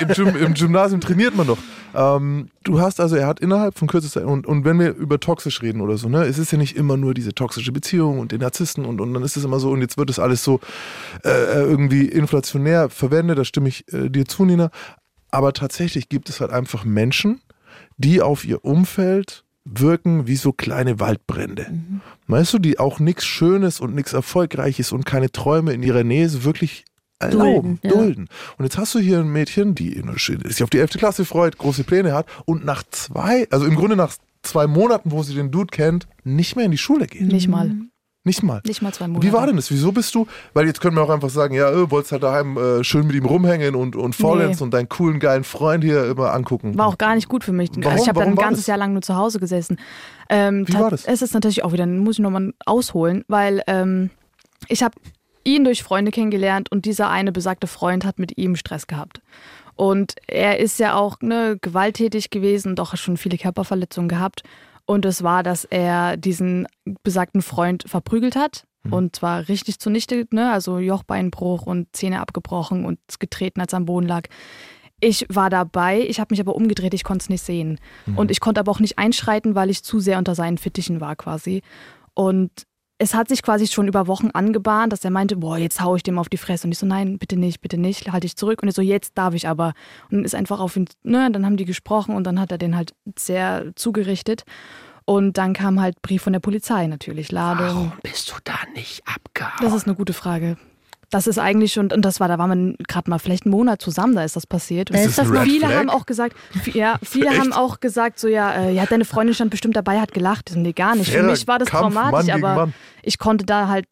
Im, Gym. Im Gymnasium trainiert man doch. Ähm, du hast also, er hat innerhalb von kürzester und, und wenn wir über toxisch reden oder so, ne, es ist ja nicht immer nur diese toxische Beziehung und den Narzissten und, und dann ist es immer so und jetzt wird das alles so äh, irgendwie inflationär verwendet, da stimme ich äh, dir zu, Nina. Aber tatsächlich gibt es halt einfach Menschen, die auf ihr Umfeld wirken wie so kleine Waldbrände. Mhm. Weißt du, die auch nichts Schönes und nichts Erfolgreiches und keine Träume in ihrer Nähe so wirklich erlauben, dulden, dulden. Und jetzt hast du hier ein Mädchen, die sich auf die 11. Klasse freut, große Pläne hat und nach zwei, also im Grunde nach zwei Monaten, wo sie den Dude kennt, nicht mehr in die Schule geht. Nicht mal. Nicht mal. Nicht mal zwei Monate. Wie war denn das? Wieso bist du? Weil jetzt können wir auch einfach sagen, ja, äh, wolltest halt daheim äh, schön mit ihm rumhängen und, und Faulenz nee. und deinen coolen, geilen Freund hier immer angucken. War auch gar nicht gut für mich. Warum? Also ich habe dann ein ganzes das? Jahr lang nur zu Hause gesessen. Ähm, Wie war das? Es ist natürlich auch wieder, muss ich nochmal ausholen, weil ähm, ich habe ihn durch Freunde kennengelernt und dieser eine besagte Freund hat mit ihm Stress gehabt. Und er ist ja auch ne, gewalttätig gewesen auch schon viele Körperverletzungen gehabt. Und es war, dass er diesen besagten Freund verprügelt hat. Mhm. Und zwar richtig zunichte, ne? also Jochbeinbruch und Zähne abgebrochen und getreten, als er am Boden lag. Ich war dabei, ich habe mich aber umgedreht, ich konnte es nicht sehen. Mhm. Und ich konnte aber auch nicht einschreiten, weil ich zu sehr unter seinen Fittichen war quasi. Und es hat sich quasi schon über Wochen angebahnt, dass er meinte, boah, jetzt hau ich dem auf die Fresse. Und ich so, nein, bitte nicht, bitte nicht, halte ich zurück. Und er so, jetzt darf ich aber. Und dann ist einfach auf ihn, ne, dann haben die gesprochen und dann hat er den halt sehr zugerichtet. Und dann kam halt Brief von der Polizei natürlich, Ladung. Warum bist du da nicht abgehauen? Das ist eine gute Frage. Das ist eigentlich schon, und das war, da waren wir gerade mal vielleicht einen Monat zusammen, da ist das passiert. Ist das viele Flag? haben auch gesagt, ja, viele haben auch gesagt, so ja, äh, ja, deine Freundin stand bestimmt dabei, hat gelacht. Nee, gar nicht. Fairer Für mich war das Kampf, traumatisch, Mann aber ich konnte da halt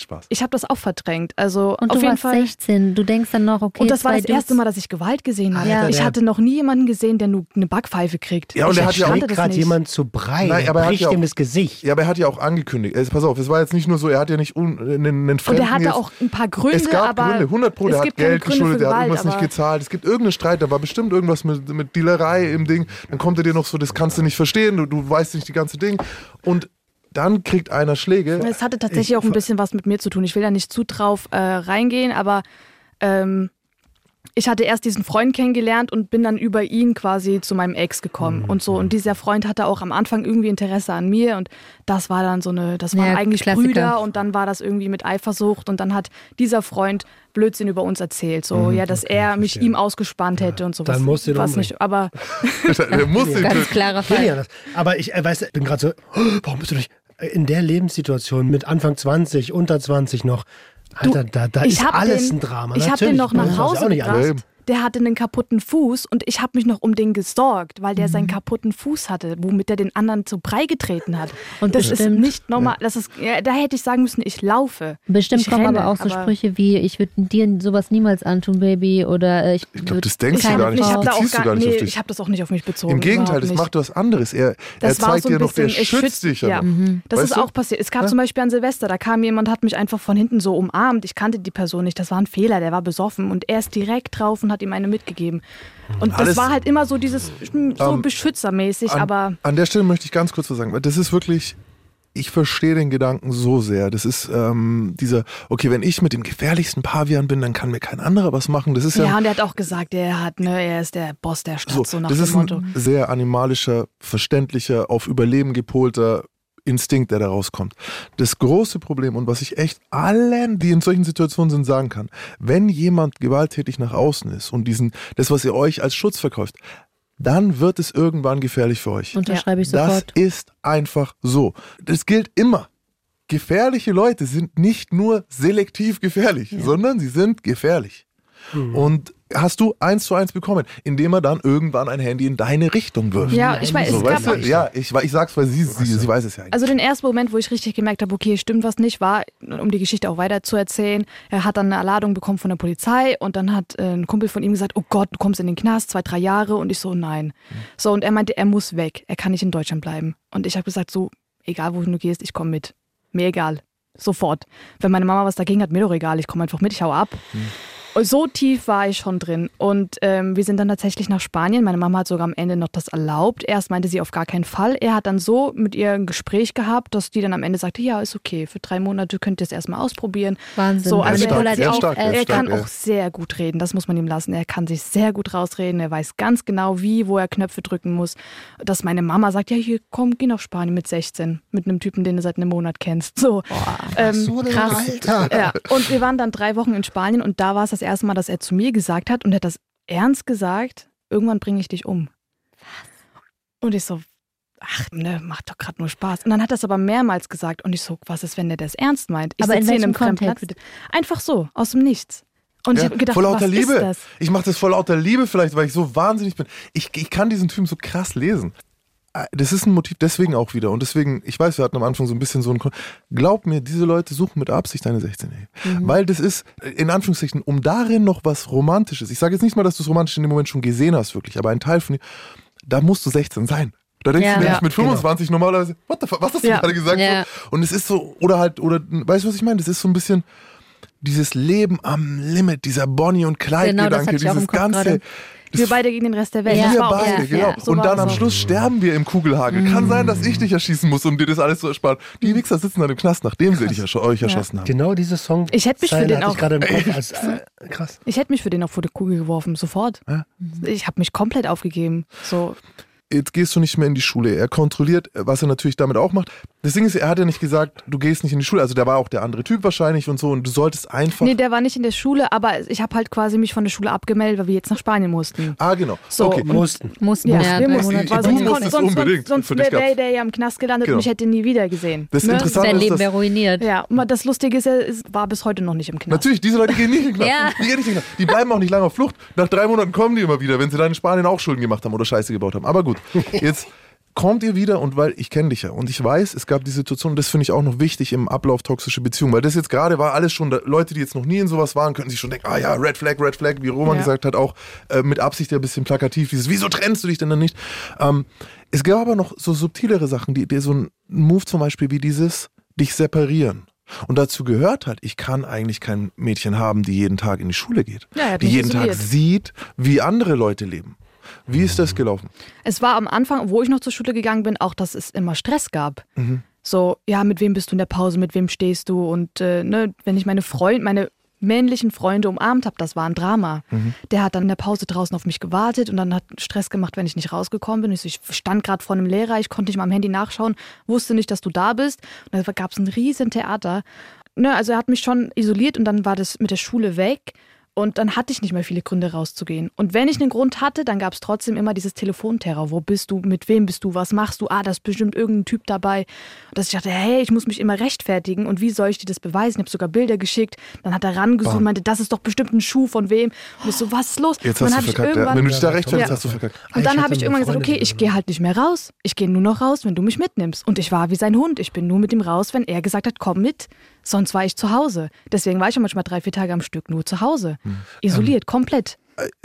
Spaß. Ich habe das auch verdrängt. Also und auf du jeden warst Fall. 16. Du denkst dann noch, okay. Und das war das erste Mal, dass ich Gewalt gesehen habe. Ja. Ich hatte noch nie jemanden gesehen, der nur eine Backpfeife kriegt. Ja, und ich er hat ja auch gerade jemand zu breit. Nein, aber er bricht ihm das Gesicht. Ja, aber er hat ja auch angekündigt. Also, pass auf, es war jetzt nicht nur so, er hat ja nicht un, einen, einen Fremden Und er hatte jetzt, auch ein paar Gründe. Es gab aber Gründe, 100 Pro. Der hat Geld geschuldet, der hat irgendwas nicht gezahlt. Es gibt irgendeinen Streit, da war bestimmt irgendwas mit, mit Dealerei im Ding. Dann kommt er dir noch so, das kannst du nicht verstehen, du, du weißt nicht die ganze Ding. Und dann kriegt einer Schläge. Es hatte tatsächlich ich, auch ein bisschen was mit mir zu tun. Ich will da nicht zu drauf äh, reingehen, aber ähm, ich hatte erst diesen Freund kennengelernt und bin dann über ihn quasi zu meinem Ex gekommen mhm. und so. Und dieser Freund hatte auch am Anfang irgendwie Interesse an mir und das war dann so eine, das waren ja, eigentlich Klassiker. Brüder und dann war das irgendwie mit Eifersucht und dann hat dieser Freund Blödsinn über uns erzählt, so mhm, ja, dass okay, er mich ihm ausgespannt hätte ja, und sowas. Dann musst du was nicht, aber der muss ganz klarer Fall. Ja, aber ich äh, weiß, bin gerade so, oh, warum bist du nicht in der Lebenssituation mit Anfang 20, unter 20 noch, Alter, du, da, da ist alles den, ein Drama. Ich habe den noch nach Hause gebracht. Der hatte einen kaputten Fuß und ich habe mich noch um den gesorgt, weil der mhm. seinen kaputten Fuß hatte, womit er den anderen zu Brei getreten hat. Und das bestimmt, ist nicht normal. Das ist, ja, da hätte ich sagen müssen, ich laufe. Bestimmt ich kommen renne, aber auch so Sprüche wie, ich würde dir sowas niemals antun, Baby. Oder äh, ich, ich glaube, das denkst du gar nicht. Ich habe da auch gar, nee, ich habe das auch nicht auf mich bezogen. Im Gegenteil, das macht was anderes. Er, er zeigt so dir noch, der schützt dich. Ja. Mhm. Das weißt ist du? auch passiert. Es gab ja? zum Beispiel an Silvester, da kam jemand, hat mich einfach von hinten so umarmt. Ich kannte die Person nicht. Das war ein Fehler, der war besoffen und er ist direkt drauf und hat ihm eine mitgegeben. Und Alles, das war halt immer so dieses hm, so ähm, beschützermäßig, an, aber. An der Stelle möchte ich ganz kurz was sagen, weil das ist wirklich. Ich verstehe den Gedanken so sehr. Das ist ähm, dieser, okay, wenn ich mit dem gefährlichsten Pavian bin, dann kann mir kein anderer was machen. Das ist ja. Ja, und er hat auch gesagt, er hat, ne, er ist der Boss der Stadt, so, so nach das dem ist Motto. Ein sehr animalischer, verständlicher, auf Überleben gepolter Instinkt, der da rauskommt. Das große Problem und was ich echt allen, die in solchen Situationen sind, sagen kann, wenn jemand gewalttätig nach außen ist und diesen, das, was ihr euch als Schutz verkauft, dann wird es irgendwann gefährlich für euch. Unterschreibe ich sofort. Das ist einfach so. Das gilt immer. Gefährliche Leute sind nicht nur selektiv gefährlich, ja. sondern sie sind gefährlich. Mhm. Und hast du eins zu eins bekommen, indem er dann irgendwann ein Handy in deine Richtung wirft. Ja, ich weiß, so, es gab Ja, ich, ich sag's, weil sie, sie, sie weiß es ja. Eigentlich. Also den ersten Moment, wo ich richtig gemerkt habe, okay, stimmt was nicht, war, um die Geschichte auch weiter zu erzählen, er hat dann eine Ladung bekommen von der Polizei und dann hat äh, ein Kumpel von ihm gesagt, oh Gott, du kommst in den Knast, zwei, drei Jahre und ich so, nein. So, und er meinte, er muss weg, er kann nicht in Deutschland bleiben. Und ich habe gesagt, so, egal wohin du gehst, ich komme mit. Mir egal. Sofort. Wenn meine Mama was dagegen hat, mir doch egal, ich komme einfach mit, ich hau ab. Mhm so tief war ich schon drin. Und ähm, wir sind dann tatsächlich nach Spanien. Meine Mama hat sogar am Ende noch das erlaubt. Erst meinte sie auf gar keinen Fall. Er hat dann so mit ihr ein Gespräch gehabt, dass die dann am Ende sagte, ja, ist okay, für drei Monate könnt ihr es erstmal ausprobieren. Wahnsinn. So, also er, stark, er, stark, er, er kann stark, auch sehr gut reden, das muss man ihm lassen. Er kann sich sehr gut rausreden. Er weiß ganz genau, wie, wo er Knöpfe drücken muss. Dass meine Mama sagt, ja, hier, komm, geh nach Spanien mit 16. Mit einem Typen, den du seit einem Monat kennst. So, Boah, ähm, so krass. Alter. Ja. Und wir waren dann drei Wochen in Spanien und da war es das erste Mal, dass er zu mir gesagt hat und er hat das ernst gesagt, irgendwann bringe ich dich um. Was? Und ich so, ach, ne, macht doch gerade nur Spaß. Und dann hat er es aber mehrmals gesagt und ich so, was ist, wenn der das ernst meint? Ich aber in welchem Kontext? Einfach so, aus dem Nichts. Und ja, ich habe gedacht, voll lauter was Liebe. Ist das? Ich mache das voll lauter Liebe vielleicht, weil ich so wahnsinnig bin. Ich, ich kann diesen Typen so krass lesen. Äh, das ist ein Motiv deswegen auch wieder. Und deswegen, ich weiß, wir hatten am Anfang so ein bisschen so ein. Kon Glaub mir, diese Leute suchen mit Absicht deine 16-Jährige. Mhm. Weil das ist, in Anführungszeichen, um darin noch was Romantisches. Ich sage jetzt nicht mal, dass du es romantisch in dem Moment schon gesehen hast, wirklich, aber ein Teil von dir, da musst du 16 sein. Da denkst ja, du nämlich ja, mit 25 genau. normalerweise, what the fuck, was hast du ja. gerade gesagt? Ja. Und es ist so, oder halt, oder, weißt du, was ich meine? Das ist so ein bisschen dieses Leben am Limit, dieser Bonnie und Clyde-Gedanke, genau, dieses ganze. Grade wir beide gegen den Rest der Welt. Ja. Wir beide, genau. Ja, so und dann am so. Schluss sterben wir im Kugelhagel. Mhm. Kann sein, dass ich dich erschießen muss, um dir das alles zu ersparen. Die Wichser sitzen dann im Knast, nachdem krass. sie dich, euch erschossen haben. Genau dieser Song. Ich hätte mich für den auch. Ich, als, äh, krass. ich hätte mich für den auch vor die Kugel geworfen, sofort. Ich habe mich komplett aufgegeben. So jetzt gehst du nicht mehr in die Schule. Er kontrolliert, was er natürlich damit auch macht. Das Ding ist, er hat ja nicht gesagt, du gehst nicht in die Schule. Also der war auch der andere Typ wahrscheinlich und so. Und du solltest einfach. Nee, der war nicht in der Schule, aber ich habe halt quasi mich von der Schule abgemeldet, weil wir jetzt nach Spanien mussten. Ah, genau. So, okay. Mussten. Mussten, ja. ja wir mussten. Ich, du sonst, musstest sonst, unbedingt. Sonst, sonst wäre wär der ja im Knast gelandet genau. und ich hätte ihn nie wieder gesehen. Das ne? Interessante Sein ist, Leben wäre ruiniert. Ja, und das Lustige ist, er war bis heute noch nicht im Knast. Natürlich, diese Leute gehen nicht in den Knast. ja. die, gehen nicht in den Knast. die bleiben auch nicht lange auf Flucht. Nach drei Monaten kommen die immer wieder, wenn sie dann in Spanien auch Schulden gemacht haben oder Scheiße gebaut haben. Aber gut, jetzt kommt ihr wieder und weil ich kenne dich ja und ich weiß, es gab die Situation, und das finde ich auch noch wichtig im Ablauf toxische Beziehungen, weil das jetzt gerade war alles schon, Leute, die jetzt noch nie in sowas waren, könnten sich schon denken, ah ja, Red Flag, Red Flag, wie Roman ja. gesagt hat, auch äh, mit Absicht ja ein bisschen plakativ, dieses, wieso trennst du dich denn dann nicht? Ähm, es gab aber noch so subtilere Sachen, die, die so ein Move zum Beispiel wie dieses, dich separieren. Und dazu gehört halt, ich kann eigentlich kein Mädchen haben, die jeden Tag in die Schule geht. Ja, die jeden isoliert. Tag sieht, wie andere Leute leben. Wie ist das gelaufen? Es war am Anfang, wo ich noch zur Schule gegangen bin, auch, dass es immer Stress gab. Mhm. So, ja, mit wem bist du in der Pause, mit wem stehst du? Und äh, ne, wenn ich meine Freunde, meine männlichen Freunde umarmt habe, das war ein Drama. Mhm. Der hat dann in der Pause draußen auf mich gewartet und dann hat Stress gemacht, wenn ich nicht rausgekommen bin. Ich stand gerade vor einem Lehrer, ich konnte nicht mal am Handy nachschauen, wusste nicht, dass du da bist. Und da gab es ein riesen Theater. Ne, also er hat mich schon isoliert und dann war das mit der Schule weg. Und dann hatte ich nicht mehr viele Gründe rauszugehen. Und wenn ich einen Grund hatte, dann gab es trotzdem immer dieses Telefonterror. Wo bist du? Mit wem bist du? Was machst du? Ah, da ist bestimmt irgendein Typ dabei. Und dass ich dachte, hey, ich muss mich immer rechtfertigen. Und wie soll ich dir das beweisen? Ich habe sogar Bilder geschickt. Dann hat er rangesucht und meinte, das ist doch bestimmt ein Schuh von wem. Und ich so, was ist los? Jetzt hast du verkackt. Ja. Wenn du dich da rechtfertigst, ja. hast du verkackt. Und dann habe ich irgendwann gesagt, okay, ich gehe halt nicht mehr raus. Ich gehe nur noch raus, wenn du mich mitnimmst. Und ich war wie sein Hund. Ich bin nur mit ihm raus, wenn er gesagt hat, komm mit. Sonst war ich zu Hause. Deswegen war ich auch manchmal drei, vier Tage am Stück nur zu Hause. Hm. Isoliert, ähm, komplett.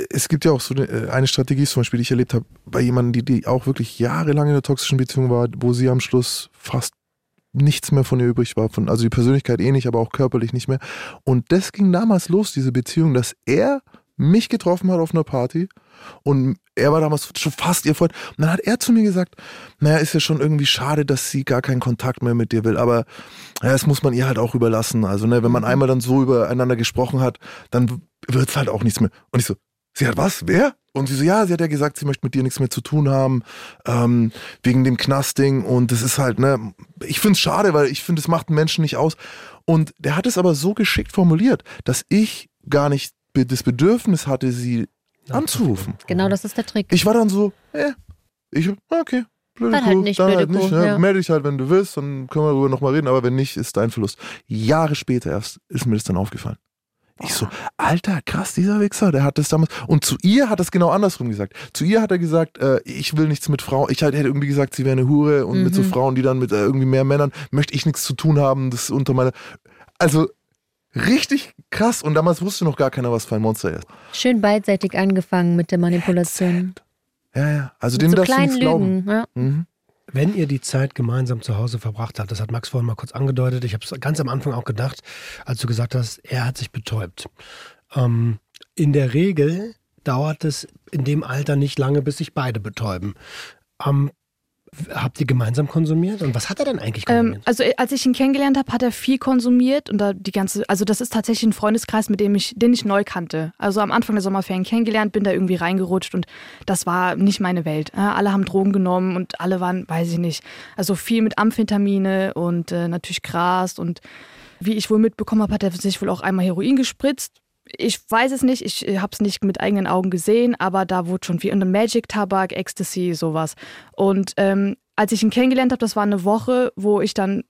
Es gibt ja auch so eine, äh, eine, Strategie, zum Beispiel, die ich erlebt habe, bei jemandem, die, die auch wirklich jahrelang in einer toxischen Beziehung war, wo sie am Schluss fast nichts mehr von ihr übrig war. Von, also die Persönlichkeit eh nicht, aber auch körperlich nicht mehr. Und das ging damals los, diese Beziehung, dass er mich getroffen hat auf einer Party und er war damals schon fast ihr Freund. Und dann hat er zu mir gesagt, naja, ist ja schon irgendwie schade, dass sie gar keinen Kontakt mehr mit dir will, aber ja, das muss man ihr halt auch überlassen. Also, ne, wenn man mhm. einmal dann so übereinander gesprochen hat, dann wird's halt auch nichts mehr. Und ich so, sie hat was? Wer? Und sie so, ja, sie hat ja gesagt, sie möchte mit dir nichts mehr zu tun haben, ähm, wegen dem Knastding. Und das ist halt, ne, ich find's schade, weil ich finde, es macht einen Menschen nicht aus. Und der hat es aber so geschickt formuliert, dass ich gar nicht das Bedürfnis hatte, sie anzurufen. Genau, das ist der Trick. Ich war dann so, äh, ich, okay, blöde dann halt nicht, dann halt nicht. Ne? Ja. Melde dich halt, wenn du willst, dann können wir darüber nochmal reden, aber wenn nicht, ist dein Verlust. Jahre später erst ist mir das dann aufgefallen. Ich so, alter, krass, dieser Wichser, der hat das damals. Und zu ihr hat er es genau andersrum gesagt. Zu ihr hat er gesagt, äh, ich will nichts mit Frauen. Ich hätte irgendwie gesagt, sie wäre eine Hure und mhm. mit so mhm. Frauen, die dann mit äh, irgendwie mehr Männern, möchte ich nichts zu tun haben. Das unter meiner. Also Richtig krass. Und damals wusste noch gar keiner, was für ein Monster er ist. Schön beidseitig angefangen mit der Manipulation. Ja, ja. Also mit dem so darfst du nichts glauben. Ja. Mhm. Wenn ihr die Zeit gemeinsam zu Hause verbracht habt, das hat Max vorhin mal kurz angedeutet, ich habe es ganz am Anfang auch gedacht, als du gesagt hast, er hat sich betäubt. Ähm, in der Regel dauert es in dem Alter nicht lange, bis sich beide betäuben. Ähm, habt ihr gemeinsam konsumiert? Und was hat er denn eigentlich ähm, konsumiert? Ähm, also als ich ihn kennengelernt habe, hat er viel konsumiert und da die ganze, also das ist tatsächlich ein Freundeskreis, mit dem ich, den ich neu kannte. Also am Anfang der Sommerferien kennengelernt, bin da irgendwie reingerutscht und das war nicht meine Welt. alle haben Drogen genommen und alle waren, weiß ich nicht, also viel mit Amphetamine und äh, natürlich Gras und wie ich wohl mitbekommen habe, hat er sich wohl auch einmal Heroin gespritzt ich weiß es nicht, ich habe es nicht mit eigenen Augen gesehen, aber da wurde schon viel. Und Magic, Tabak, Ecstasy, sowas. Und ähm, als ich ihn kennengelernt habe, das war eine Woche, wo ich dann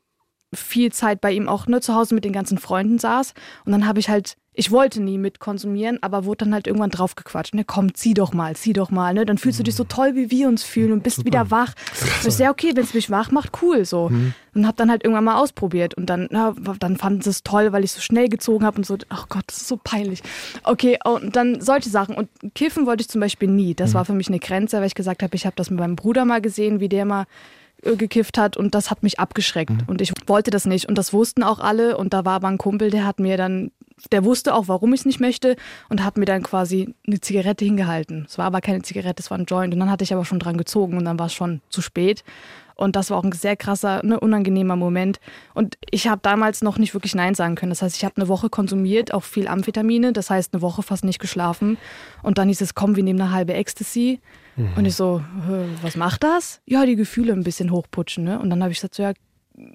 viel Zeit bei ihm auch ne, zu Hause mit den ganzen Freunden saß. Und dann habe ich halt ich wollte nie mit konsumieren, aber wurde dann halt irgendwann draufgequatscht. Ne, komm, zieh doch mal, zieh doch mal. Ne? Dann fühlst du dich so mhm. toll, wie wir uns fühlen und bist Super. wieder wach. Das ist ja okay, wenn es mich wach macht, cool so. Mhm. Und hab dann halt irgendwann mal ausprobiert und dann, na, dann fanden sie es toll, weil ich so schnell gezogen habe und so, ach Gott, das ist so peinlich. Okay, und dann solche Sachen. Und kiffen wollte ich zum Beispiel nie. Das mhm. war für mich eine Grenze, weil ich gesagt habe, ich habe das mit meinem Bruder mal gesehen, wie der mal gekifft hat und das hat mich abgeschreckt mhm. und ich wollte das nicht und das wussten auch alle und da war aber ein Kumpel, der hat mir dann der wusste auch, warum ich es nicht möchte und hat mir dann quasi eine Zigarette hingehalten. Es war aber keine Zigarette, es war ein Joint. Und dann hatte ich aber schon dran gezogen und dann war es schon zu spät. Und das war auch ein sehr krasser, ne, unangenehmer Moment. Und ich habe damals noch nicht wirklich Nein sagen können. Das heißt, ich habe eine Woche konsumiert, auch viel Amphetamine, das heißt eine Woche fast nicht geschlafen. Und dann hieß es, komm, wir nehmen eine halbe Ecstasy. Mhm. Und ich so, was macht das? Ja, die Gefühle ein bisschen hochputschen. Ne? Und dann habe ich gesagt, so, ja,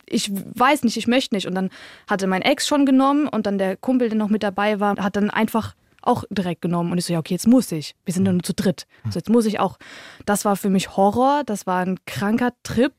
ich weiß nicht, ich möchte nicht. Und dann hatte mein Ex schon genommen und dann der Kumpel, der noch mit dabei war, hat dann einfach auch direkt genommen. Und ich so, ja, okay, jetzt muss ich. Wir sind ja nur zu dritt. So, jetzt muss ich auch. Das war für mich Horror, das war ein kranker Trip.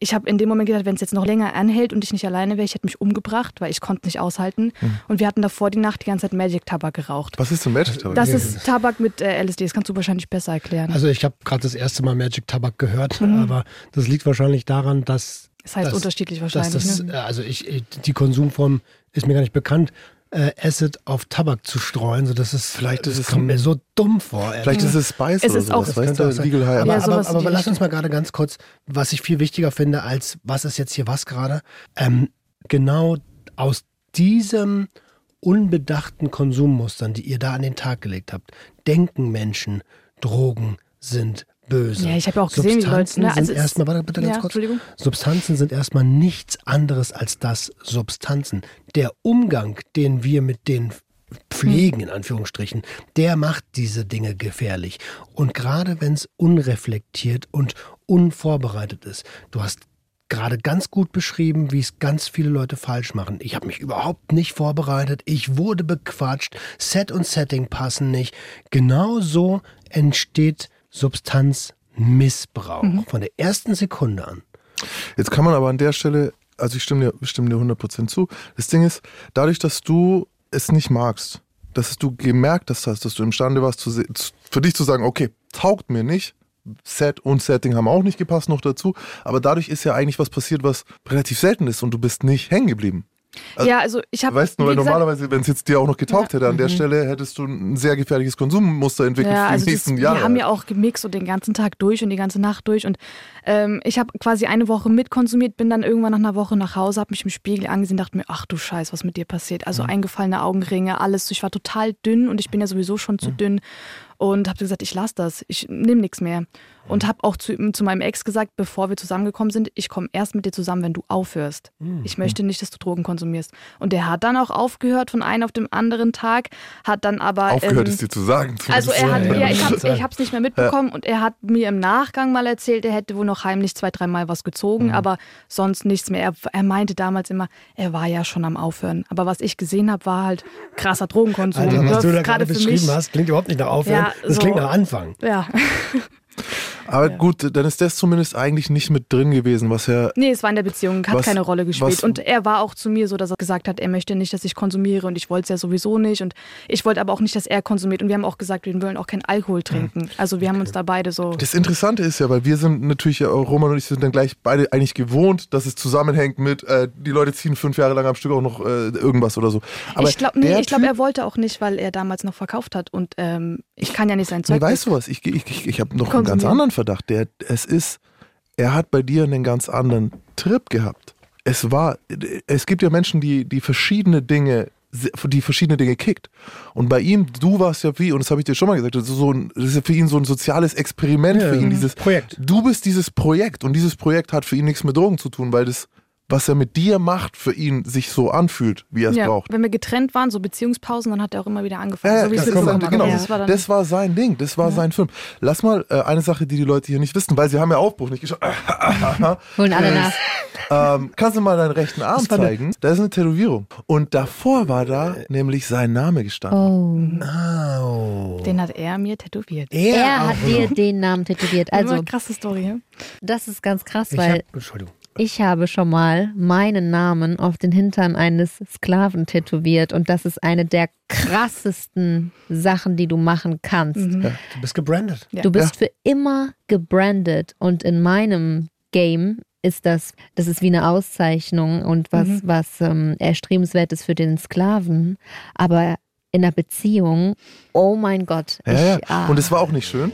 Ich habe in dem Moment gedacht, wenn es jetzt noch länger anhält und ich nicht alleine wäre, ich hätte mich umgebracht, weil ich konnte nicht aushalten. Mhm. Und wir hatten davor die Nacht die ganze Zeit Magic-Tabak geraucht. Was ist denn Magic-Tabak? Das ist Tabak mit äh, LSD, das kannst du wahrscheinlich besser erklären. Also ich habe gerade das erste Mal Magic-Tabak gehört, mhm. aber das liegt wahrscheinlich daran, dass das heißt das, unterschiedlich wahrscheinlich. Das, ne? Also ich, die Konsumform ist mir gar nicht bekannt. Äh, Acid auf Tabak zu streuen, so das ist vielleicht das ist kommt mir so dumm vor. Vielleicht ist es Spice es oder ist sowas, auch, weißt du, Legal High. Aber, ja, aber, aber, aber lass uns mal gerade ganz kurz, was ich viel wichtiger finde als was ist jetzt hier was gerade, ähm, genau aus diesem unbedachten Konsummustern, die ihr da an den Tag gelegt habt, denken Menschen, Drogen sind böse. Ja, ich habe auch gesehen, Substanzen wie Leute, ne? also sind erstmal, warte bitte ganz ja, kurz. Substanzen sind erstmal nichts anderes als das Substanzen. Der Umgang, den wir mit den pflegen, in Anführungsstrichen, der macht diese Dinge gefährlich. Und gerade wenn es unreflektiert und unvorbereitet ist, du hast gerade ganz gut beschrieben, wie es ganz viele Leute falsch machen. Ich habe mich überhaupt nicht vorbereitet. Ich wurde bequatscht. Set und Setting passen nicht. Genau so entsteht Substanzmissbrauch. Mhm. Von der ersten Sekunde an. Jetzt kann man aber an der Stelle, also ich stimme dir, stimme dir 100% zu. Das Ding ist, dadurch, dass du es nicht magst, dass du gemerkt hast, dass du imstande warst, zu, für dich zu sagen, okay, taugt mir nicht, Set und Setting haben auch nicht gepasst noch dazu. Aber dadurch ist ja eigentlich was passiert, was relativ selten ist und du bist nicht hängen geblieben. Also, ja, also ich habe. Weißt du, weil normalerweise, wenn es jetzt dir auch noch getaugt ja. hätte, an der mhm. Stelle hättest du ein sehr gefährliches Konsummuster entwickelt ja, für also die nächsten das, Jahre. Wir haben ja auch gemixt und den ganzen Tag durch und die ganze Nacht durch. Und ähm, ich habe quasi eine Woche mitkonsumiert, bin dann irgendwann nach einer Woche nach Hause, habe mich im Spiegel angesehen, dachte mir, ach du Scheiß, was mit dir passiert. Also mhm. eingefallene Augenringe, alles. Ich war total dünn und ich bin ja sowieso schon zu mhm. dünn und habe gesagt, ich lasse das, ich nehme nichts mehr. Und habe auch zu, zu meinem Ex gesagt, bevor wir zusammengekommen sind, ich komme erst mit dir zusammen, wenn du aufhörst. Mhm. Ich möchte nicht, dass du Drogen konsumierst. Und der hat dann auch aufgehört von einem auf dem anderen Tag, hat dann aber... Aufgehört ähm, es dir zu sagen. Also er hat, ja, ja ich habe es nicht mehr mitbekommen ja. und er hat mir im Nachgang mal erzählt, er hätte wohl noch heimlich zwei, dreimal was gezogen, mhm. aber sonst nichts mehr. Er, er, meinte damals immer, er war ja schon am Aufhören. Aber was ich gesehen habe, war halt krasser Drogenkonsum. Alter, was du da gerade beschrieben mich, hast, klingt überhaupt nicht nach Aufhören. Ja, das so, klingt nach Anfang. Ja. Aber ja. gut, dann ist das zumindest eigentlich nicht mit drin gewesen, was er. Nee, es war in der Beziehung, hat was, keine Rolle gespielt. Was, und er war auch zu mir so, dass er gesagt hat, er möchte nicht, dass ich konsumiere und ich wollte es ja sowieso nicht. Und ich wollte aber auch nicht, dass er konsumiert. Und wir haben auch gesagt, wir wollen auch keinen Alkohol trinken. Also wir haben uns da beide so. Das Interessante ist ja, weil wir sind natürlich, Roman und ich sind dann gleich beide eigentlich gewohnt, dass es zusammenhängt mit, äh, die Leute ziehen fünf Jahre lang am Stück auch noch äh, irgendwas oder so. Aber ich glaube, nee, glaub, er wollte auch nicht, weil er damals noch verkauft hat. Und ähm, ich kann ja nicht sein Zeug. Nee, weißt du was? Ich, ich, ich, ich habe noch einen ganz anderen Verdacht. Der, es ist, er hat bei dir einen ganz anderen Trip gehabt. Es war, es gibt ja Menschen, die, die verschiedene Dinge die verschiedene Dinge kickt. Und bei ihm, du warst ja wie, und das habe ich dir schon mal gesagt, das ist, so ein, das ist ja für ihn so ein soziales Experiment ja, für ihn, dieses Projekt. Du bist dieses Projekt und dieses Projekt hat für ihn nichts mit Drogen zu tun, weil das was er mit dir macht, für ihn sich so anfühlt, wie er es ja, braucht. Wenn wir getrennt waren, so Beziehungspausen, dann hat er auch immer wieder angefangen. Ja, so wie das, kommt, genau, das, war das, war sein Ding, das war ja. sein Film. Lass mal äh, eine Sache, die die Leute hier nicht wissen, weil sie haben ja Aufbruch nicht geschaut. Holen alle nach. Ähm, kannst du mal deinen rechten Arm zeigen? Da ist eine Tätowierung. Und davor war da nämlich sein Name gestanden. Oh. oh. Den hat er mir tätowiert. Er, er hat dir den Namen tätowiert. Also, krasse Story. Das ist ganz krass, ich weil. Hab, Entschuldigung. Ich habe schon mal meinen Namen auf den Hintern eines Sklaven tätowiert und das ist eine der krassesten Sachen, die du machen kannst. Mhm. Ja, du bist gebrandet. Ja. Du bist ja. für immer gebrandet und in meinem Game ist das, das ist wie eine Auszeichnung und was, mhm. was ähm, erstrebenswert ist für den Sklaven. Aber in einer Beziehung, oh mein Gott. Ja, ich, ja. Ah. Und es war auch nicht schön.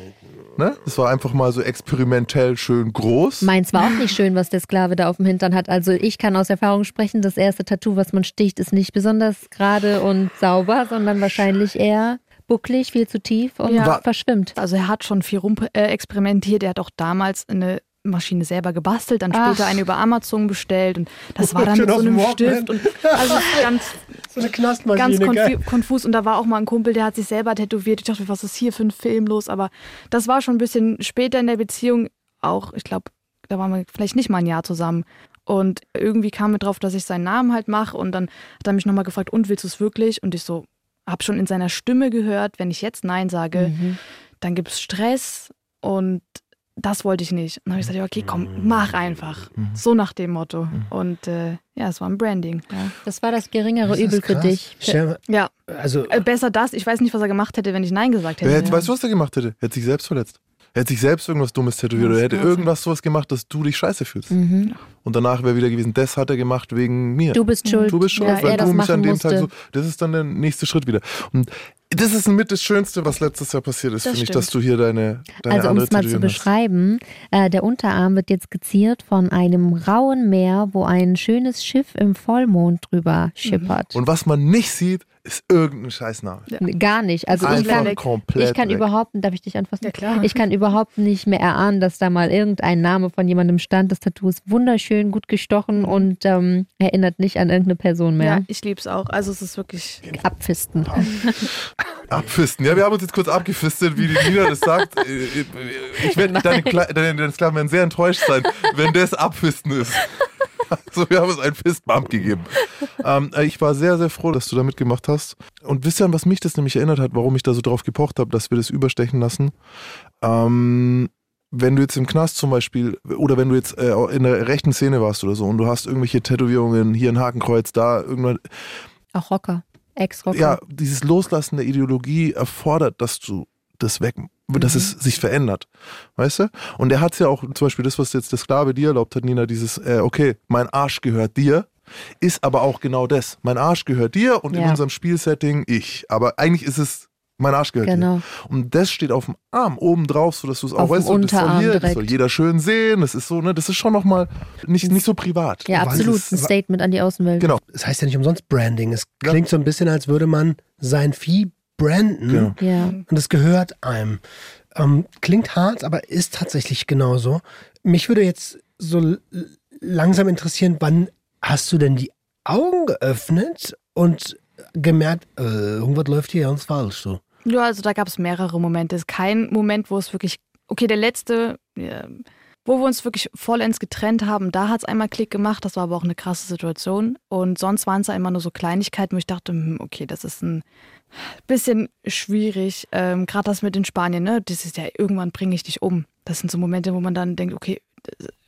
Ne? Das war einfach mal so experimentell schön groß. Meins war auch nicht schön, was der Sklave da auf dem Hintern hat. Also ich kann aus Erfahrung sprechen, das erste Tattoo, was man sticht, ist nicht besonders gerade und sauber, sondern wahrscheinlich eher bucklig, viel zu tief und ja. verschwimmt. Also er hat schon viel rum äh, experimentiert. Er hat auch damals eine Maschine selber gebastelt, dann später Ach. eine über Amazon bestellt und das war dann mit so einem Stift und also ganz so eine Knastmaschine, ganz konf konfus und da war auch mal ein Kumpel, der hat sich selber tätowiert. Ich dachte, was ist hier für ein Film los? Aber das war schon ein bisschen später in der Beziehung auch, ich glaube, da waren wir vielleicht nicht mal ein Jahr zusammen. Und irgendwie kam mir drauf, dass ich seinen Namen halt mache und dann hat er mich nochmal gefragt, und willst du es wirklich? Und ich so, habe schon in seiner Stimme gehört, wenn ich jetzt Nein sage, mhm. dann gibt es Stress und das wollte ich nicht. Und dann habe ich gesagt, okay, komm, mach einfach. Mhm. So nach dem Motto. Mhm. Und äh, ja, es war ein Branding. Ja. Das war das geringere Übel krass. für dich. Ja, also äh, besser das. Ich weiß nicht, was er gemacht hätte, wenn ich Nein gesagt hätte. Wer, weißt du, was er gemacht hätte? Er hätte sich selbst verletzt. Er hätte sich selbst irgendwas Dummes tätowiert oder er hätte irgendwas sowas gemacht, dass du dich scheiße fühlst. Mhm. Und danach wäre wieder gewesen, das hat er gemacht wegen mir. Du bist schuld. Du bist schuld, ja, weil du mich an dem musste. Tag so. Das ist dann der nächste Schritt wieder. Und das ist mit das Schönste, was letztes Jahr passiert ist, finde ich, dass du hier deine, deine Also um es mal zu beschreiben, äh, der Unterarm wird jetzt geziert von einem rauen Meer, wo ein schönes Schiff im Vollmond drüber schippert. Und was man nicht sieht, ist irgendein Scheißname. Ja. Gar nicht. Also ich kann, komplett ich kann weg. überhaupt, darf ich dich anfassen? Ja, klar. Ich kann überhaupt nicht mehr erahnen, dass da mal irgendein Name von jemandem stand. Das Tattoo ist wunderschön, gut gestochen mhm. und ähm, erinnert nicht an irgendeine Person mehr. Ja, ich liebe es auch. Also es ist wirklich abfisten. Abfisten. Ja, wir haben uns jetzt kurz abgefistet, wie die Nina das sagt. Ich werde deine, deine, deine Sklaven werden sehr enttäuscht sein, wenn das Abfisten ist. Also wir haben uns einen Fistbump gegeben. Ähm, äh, ich war sehr, sehr froh, dass du da mitgemacht hast. Und wisst ihr, an was mich das nämlich erinnert hat, warum ich da so drauf gepocht habe, dass wir das überstechen lassen? Ähm, wenn du jetzt im Knast zum Beispiel oder wenn du jetzt äh, in der rechten Szene warst oder so und du hast irgendwelche Tätowierungen, hier ein Hakenkreuz, da irgendwann. Auch Rocker, Ex-Rocker. Ja, dieses Loslassen der Ideologie erfordert, dass du das weg, mhm. dass es sich verändert. Weißt du? Und er hat es ja auch, zum Beispiel das, was jetzt der Sklave dir erlaubt hat, Nina, dieses, äh, okay, mein Arsch gehört dir, ist aber auch genau das. Mein Arsch gehört dir und ja. in unserem Spielsetting ich. Aber eigentlich ist es mein Arsch gehört genau. dir. Und das steht auf dem Arm oben drauf, sodass du es auch weißt, und das soll, hier, das soll jeder schön sehen. Das ist so, ne, das ist schon nochmal nicht, nicht so privat. Ja, absolut. Ein Statement an die Außenwelt. Genau. Das heißt ja nicht umsonst Branding. Es klingt ja. so ein bisschen, als würde man sein Vieh branden. Genau. Ja. Und es gehört einem. Ähm, klingt hart, aber ist tatsächlich genauso. Mich würde jetzt so langsam interessieren, wann hast du denn die Augen geöffnet und gemerkt, äh, irgendwas läuft hier ganz falsch so? Ja, also da gab es mehrere Momente. Es ist kein Moment, wo es wirklich, okay, der letzte, ja, wo wir uns wirklich vollends getrennt haben, da hat es einmal Klick gemacht, das war aber auch eine krasse Situation. Und sonst waren es ja immer nur so Kleinigkeiten, wo ich dachte, hm, okay, das ist ein bisschen schwierig. Ähm, Gerade das mit in Spanien, ne? Das ist ja, irgendwann bringe ich dich um. Das sind so Momente, wo man dann denkt, okay,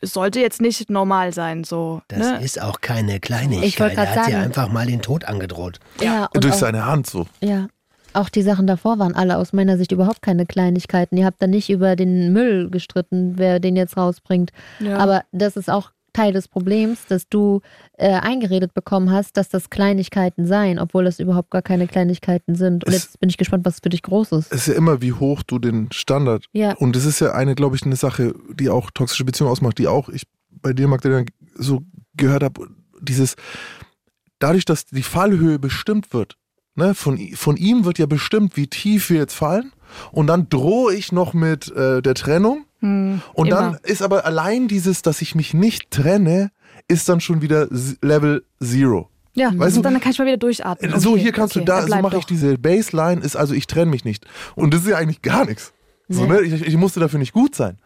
es sollte jetzt nicht normal sein. So, das ne? ist auch keine Kleinigkeit. Er hat sagen, ja einfach mal den Tod angedroht. Ja, Durch auch, seine Hand so. Ja. Auch die Sachen davor waren alle aus meiner Sicht überhaupt keine Kleinigkeiten. Ihr habt da nicht über den Müll gestritten, wer den jetzt rausbringt. Ja. Aber das ist auch Teil des Problems, dass du äh, eingeredet bekommen hast, dass das Kleinigkeiten seien, obwohl das überhaupt gar keine Kleinigkeiten sind. Und es, jetzt bin ich gespannt, was für dich groß ist. Es ist ja immer, wie hoch du den Standard. Ja. Und das ist ja eine, glaube ich, eine Sache, die auch toxische Beziehungen ausmacht, die auch ich bei dir, Magdalena, so gehört habe. Dieses, dadurch, dass die Fallhöhe bestimmt wird, ne, von, von ihm wird ja bestimmt, wie tief wir jetzt fallen. Und dann drohe ich noch mit äh, der Trennung hm, und immer. dann ist aber allein dieses, dass ich mich nicht trenne, ist dann schon wieder Level Zero. Ja, weißt du, dann kann ich mal wieder durchatmen. Okay, so, hier kannst okay, du da, so mache ich diese Baseline, ist also ich trenne mich nicht. Und das ist ja eigentlich gar nichts. So, nee. ne? ich, ich, musste dafür nicht gut sein.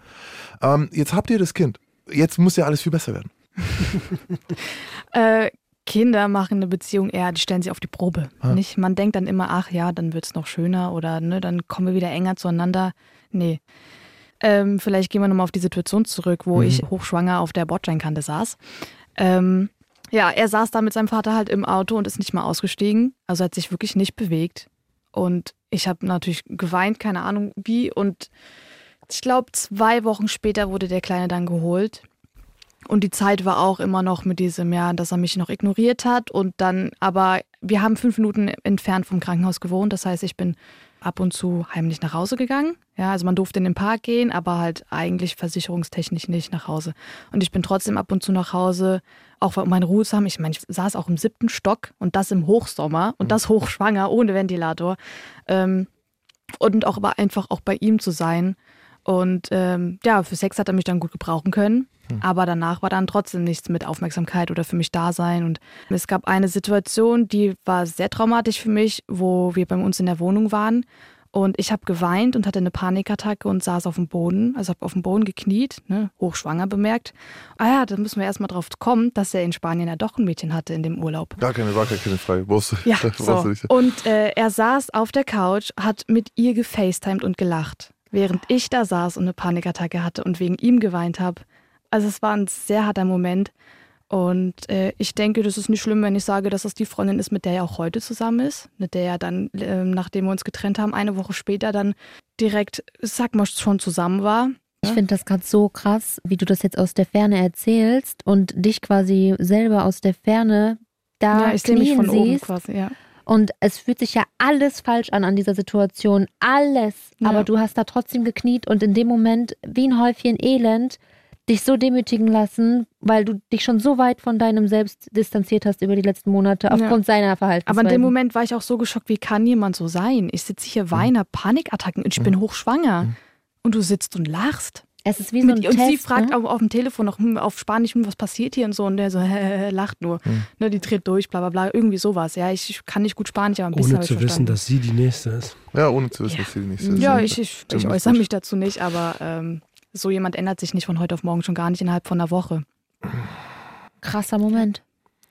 Ähm, jetzt habt ihr das Kind. Jetzt muss ja alles viel besser werden. äh, Kinder machen eine Beziehung eher, die stellen sie auf die Probe. Ah. Nicht? Man denkt dann immer, ach ja, dann wird es noch schöner oder ne, dann kommen wir wieder enger zueinander. Nee. Ähm, vielleicht gehen wir nochmal auf die Situation zurück, wo mhm. ich hochschwanger auf der Bordsteinkante saß. Ähm, ja, er saß da mit seinem Vater halt im Auto und ist nicht mal ausgestiegen. Also hat sich wirklich nicht bewegt. Und ich habe natürlich geweint, keine Ahnung wie. Und ich glaube, zwei Wochen später wurde der Kleine dann geholt. Und die Zeit war auch immer noch mit diesem, ja, dass er mich noch ignoriert hat. Und dann, aber wir haben fünf Minuten entfernt vom Krankenhaus gewohnt. Das heißt, ich bin ab und zu heimlich nach Hause gegangen. Ja, also man durfte in den Park gehen, aber halt eigentlich versicherungstechnisch nicht nach Hause. Und ich bin trotzdem ab und zu nach Hause, auch um meine Ruhe zu haben. Ich meine, ich saß auch im siebten Stock und das im Hochsommer und das hochschwanger, ohne Ventilator. Ähm, und auch aber einfach auch bei ihm zu sein. Und ähm, ja, für Sex hat er mich dann gut gebrauchen können. Hm. Aber danach war dann trotzdem nichts mit Aufmerksamkeit oder für mich da sein. Und es gab eine Situation, die war sehr traumatisch für mich, wo wir bei uns in der Wohnung waren. Und ich habe geweint und hatte eine Panikattacke und saß auf dem Boden, also habe auf dem Boden gekniet, ne, hochschwanger bemerkt. Ah ja, da müssen wir erstmal drauf kommen, dass er in Spanien ja doch ein Mädchen hatte in dem Urlaub. Gar keine, war keine Frage. Wusste, ja, so. Und äh, er saß auf der Couch, hat mit ihr gefacetimed und gelacht, während ich da saß und eine Panikattacke hatte und wegen ihm geweint habe. Also es war ein sehr harter Moment. Und äh, ich denke, das ist nicht schlimm, wenn ich sage, dass das die Freundin ist, mit der er auch heute zusammen ist. Mit der er dann, äh, nachdem wir uns getrennt haben, eine Woche später dann direkt, sag mal, schon zusammen war. Ich finde das gerade so krass, wie du das jetzt aus der Ferne erzählst und dich quasi selber aus der Ferne da ja, ich mich von siehst. Oben quasi, ja. Und es fühlt sich ja alles falsch an an dieser Situation. Alles. Ja. Aber du hast da trotzdem gekniet und in dem Moment, wie ein Häufchen Elend, dich so demütigen lassen, weil du dich schon so weit von deinem Selbst distanziert hast über die letzten Monate aufgrund ja. seiner Verhaltensweise. Aber in dem Moment war ich auch so geschockt, wie kann jemand so sein? Ich sitze hier, weine, Panikattacken und ich mhm. bin hochschwanger. Mhm. Und du sitzt und lachst. Es ist wie so ein und Test, sie fragt ne? auf, auf dem Telefon noch hm, auf Spanisch, hm, was passiert hier und so. Und der so, hä, lacht nur. Hm. Ne, die dreht durch, bla bla bla. Irgendwie sowas. Ja, ich, ich kann nicht gut Spanisch, aber ein bisschen Ohne zu wissen, dass sie die Nächste ist. Ja, ohne zu wissen, ja. dass sie die Nächste ist. Ja, ich, ich, ich äußere mich dazu nicht, aber ähm, so jemand ändert sich nicht von heute auf morgen, schon gar nicht innerhalb von einer Woche. Krasser Moment.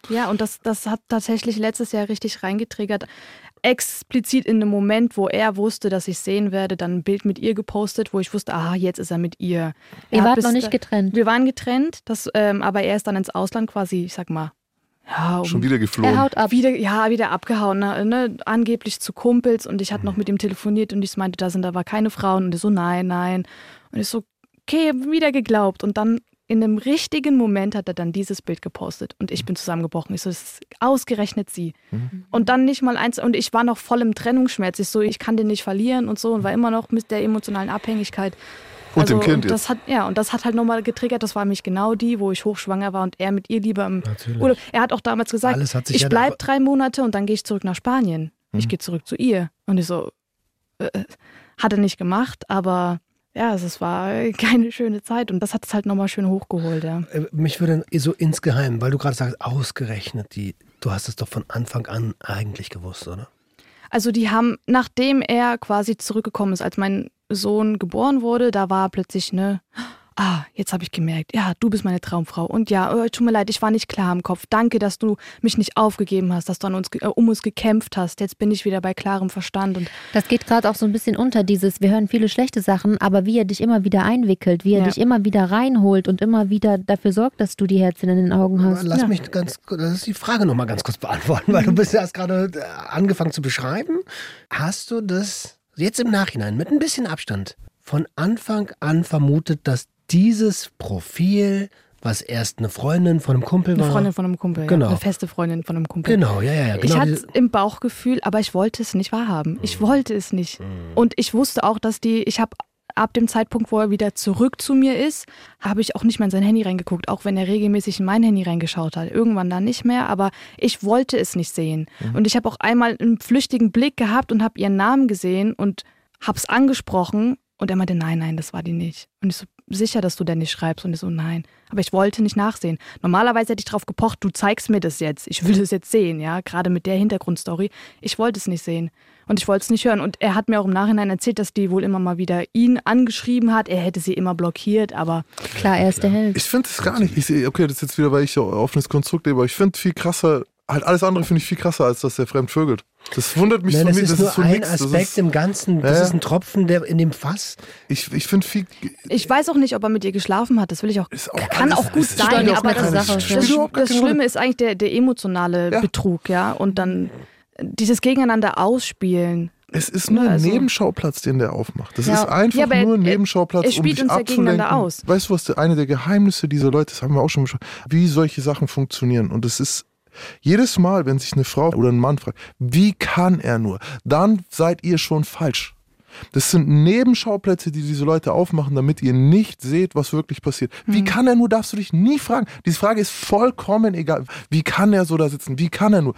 Ja, und das, das hat tatsächlich letztes Jahr richtig reingetriggert. Explizit in einem Moment, wo er wusste, dass ich sehen werde, dann ein Bild mit ihr gepostet, wo ich wusste, aha, jetzt ist er mit ihr. Ihr Er hat wart noch nicht getrennt. Wir waren getrennt, das, ähm, aber er ist dann ins Ausland quasi, ich sag mal, ja, um Schon wieder geflohen. Er haut ab. wieder, ja, wieder abgehauen, ne, ne, angeblich zu Kumpels und ich hatte noch mit ihm telefoniert und ich meinte, da sind aber keine Frauen und er so, nein, nein. Und ich so, okay, wieder geglaubt und dann in einem richtigen Moment hat er dann dieses Bild gepostet und ich bin zusammengebrochen. Ich so, das ist ausgerechnet sie. Und dann nicht mal eins, und ich war noch voll im Trennungsschmerz. Ich so, ich kann den nicht verlieren und so und war immer noch mit der emotionalen Abhängigkeit. Und dem Kind und das hat Ja, und das hat halt nochmal getriggert. Das war nämlich genau die, wo ich hochschwanger war und er mit ihr lieber im Natürlich. Urlaub. Er hat auch damals gesagt, ich ja bleib drei Monate und dann gehe ich zurück nach Spanien. Ich Mhm. gehe zurück zu ihr. Und ich so, äh, hat er nicht gemacht, aber ja, es es war keine schöne Zeit und das hat es halt nochmal schön hochgeholt, ja. Äh, Mich würde so insgeheim, weil du gerade sagst, ausgerechnet die, du hast es doch von Anfang an eigentlich gewusst, oder? Also die haben, nachdem er quasi zurückgekommen ist, als mein Sohn geboren wurde, da war plötzlich, ne, ah, jetzt habe ich gemerkt, ja, du bist meine Traumfrau. Und ja, oh, tut mir leid, ich war nicht klar im Kopf. Danke, dass du mich nicht aufgegeben hast, dass du an uns, äh, um uns gekämpft hast. Jetzt bin ich wieder bei klarem Verstand. Und Das geht gerade auch so ein bisschen unter, dieses, wir hören viele schlechte Sachen, aber wie er dich immer wieder einwickelt, wie er Ja. dich immer wieder reinholt und immer wieder dafür sorgt, dass du die Herzchen in den Augen hast. Lass Ja. mich ganz das ist die Frage nochmal ganz kurz beantworten, weil du bist ja erst gerade äh, angefangen zu beschreiben. Hast du das jetzt im Nachhinein mit ein bisschen Abstand von Anfang an vermutet, dass dieses Profil, was erst eine Freundin von einem Kumpel eine war, Freundin von einem Kumpel, Genau. ja, eine feste Freundin von einem Kumpel. genau, ja, ja, ja, ich genau. hatte diese- es im Bauchgefühl, aber ich wollte es nicht wahrhaben. Ich wollte es nicht. Und ich wusste auch, dass die, ich habe ab dem Zeitpunkt, wo er wieder zurück zu mir ist, habe ich auch nicht mehr in sein Handy reingeguckt, auch wenn er regelmäßig in mein Handy reingeschaut hat. Irgendwann dann nicht mehr, aber ich wollte es nicht sehen. Und ich habe auch einmal einen flüchtigen Blick gehabt und habe ihren Namen gesehen und habe es angesprochen und er meinte, nein, nein, das war die nicht. Und ich so, sicher, dass du denn nicht schreibst? Und ich so, nein. Aber ich wollte nicht nachsehen. Normalerweise hätte ich drauf gepocht, du zeigst mir das jetzt. Ich will das jetzt sehen, ja, gerade mit der Hintergrundstory. Ich wollte es nicht sehen. Und ich wollte es nicht hören. Und er hat mir auch im Nachhinein erzählt, dass die wohl immer mal wieder ihn angeschrieben hat. Er hätte sie immer blockiert, aber Klar, er ist der Held. Ich finde es gar nicht. Ich sehe, okay, das ist jetzt wieder, weil ich so ein offenes Konstrukt lebe, aber ich finde viel krasser, halt alles andere finde ich viel krasser, als dass der fremd vögelt. Das wundert mich Nein, so das nicht. ist das nur ist so ein nix. Das Aspekt ist, im Ganzen. Das ja. ist ein Tropfen der in dem Fass. ich ich finde viel. ich weiß auch nicht, ob er mit ihr geschlafen hat. Das will ich auch. Ist auch kann alles- auch gut sein, aber das- das- spielt Das, das Rolle. Schlimme ist eigentlich der, der emotionale Ja. Betrug, ja. Und dann dieses Gegeneinander ausspielen. Es ist nur ein Also- Nebenschauplatz, den der aufmacht. Das Ja. ist einfach Ja, aber er- nur ein er- Nebenschauplatz, er spielt um dich uns ja gegeneinander abzulenken. aus. Weißt du, was der, eine der Geheimnisse dieser Leute, das haben wir auch schon besprochen, wie solche Sachen funktionieren. Und es ist jedes Mal, wenn sich eine Frau oder ein Mann fragt, wie kann er nur, dann seid ihr schon falsch. Das sind Nebenschauplätze, die diese Leute aufmachen, damit ihr nicht seht, was wirklich passiert. Mhm. Wie kann er nur, darfst du dich nie fragen. Diese Frage ist vollkommen egal. Wie kann er so da sitzen? Wie kann er nur?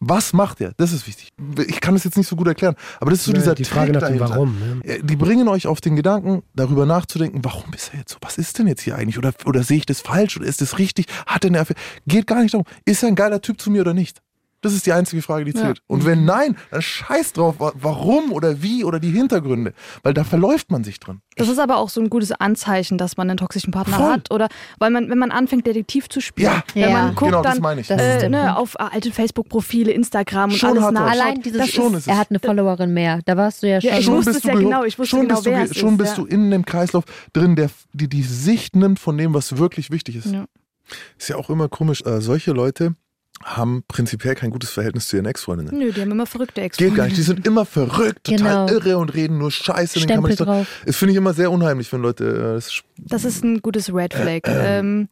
Was macht er? Das ist wichtig. Ich kann es jetzt nicht so gut erklären, aber das ist so dieser die Frage Trick nach dem dahinter. Warum. Ne? Die bringen euch auf den Gedanken, darüber nachzudenken, warum ist er jetzt so? Was ist denn jetzt hier eigentlich? Oder, oder sehe ich das falsch? Oder ist das richtig? Hat er eine Affäre? Geht gar nicht darum, ist er ein geiler Typ zu mir oder nicht? Das ist die einzige Frage, die Ja. zählt. Und wenn nein, dann scheiß drauf, wa- warum oder wie oder die Hintergründe. Weil da verläuft man sich drin. Das ist aber auch so ein gutes Anzeichen, dass man einen toxischen Partner Voll. hat. Oder weil man, wenn man anfängt, Detektiv zu spielen, Ja, wenn Ja. man guckt, genau, das dann meine ich. Das ist äh, ne, auf alte Facebook-Profile, Instagram und Schon alles nachschaut. Allein dieses, das schon ist, ist er hat eine Followerin mehr. Da warst du ja schon. Ja, ich schon wusste bist es du ja genau, ich wusste schon genau, bist du, wer ge- es Schon ist, bist ja. du in dem Kreislauf drin, der die, die Sicht nimmt von dem, was wirklich wichtig ist. Ja. Ist ja auch immer komisch. Äh, solche Leute haben prinzipiell kein gutes Verhältnis zu ihren Ex-Freundinnen. Nö, die haben immer verrückte ex Geht gar nicht. Die sind immer verrückt, total Genau. irre und reden nur Scheiße. Den kann man Stempel nicht drauf. das finde ich immer sehr unheimlich, wenn Leute. äh, Das, Das ist ein gutes Red Flag. Ähm,